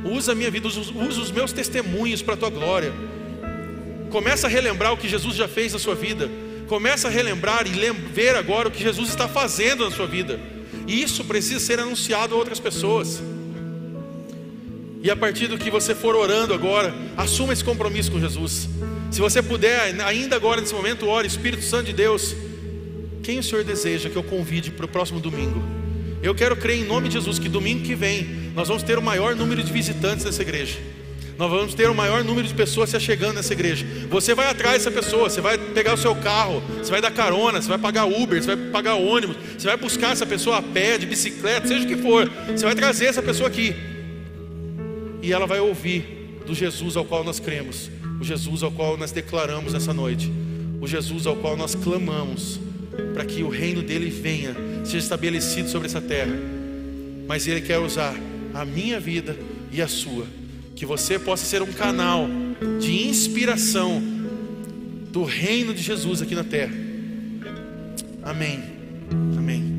Usa a minha vida, usa, os meus testemunhos para a tua glória. Começa a relembrar o que Jesus já fez na sua vida. Começa a relembrar e ver agora o que Jesus está fazendo na sua vida. E isso precisa ser anunciado a outras pessoas. E a partir do que você for orando agora, assuma esse compromisso com Jesus. Se você puder, ainda agora nesse momento, ore, Espírito Santo de Deus. Quem o Senhor deseja que eu convide para o próximo domingo? Eu quero crer em nome de Jesus que domingo que vem nós vamos ter o maior número de visitantes nessa igreja. Nós vamos ter o maior número de pessoas se chegando nessa igreja. Você vai atrás dessa pessoa, você vai pegar o seu carro, você vai dar carona, você vai pagar Uber, você vai pagar ônibus, você vai buscar essa pessoa a pé, de bicicleta, seja o que for. Você vai trazer essa pessoa aqui. E ela vai ouvir do Jesus ao qual nós cremos, o Jesus ao qual nós declaramos essa noite, o Jesus ao qual nós clamamos para que o reino dele venha, seja estabelecido sobre essa terra. Mas ele quer usar a minha vida e a sua, que você possa ser um canal de inspiração do reino de Jesus aqui na terra. Amém. Amém.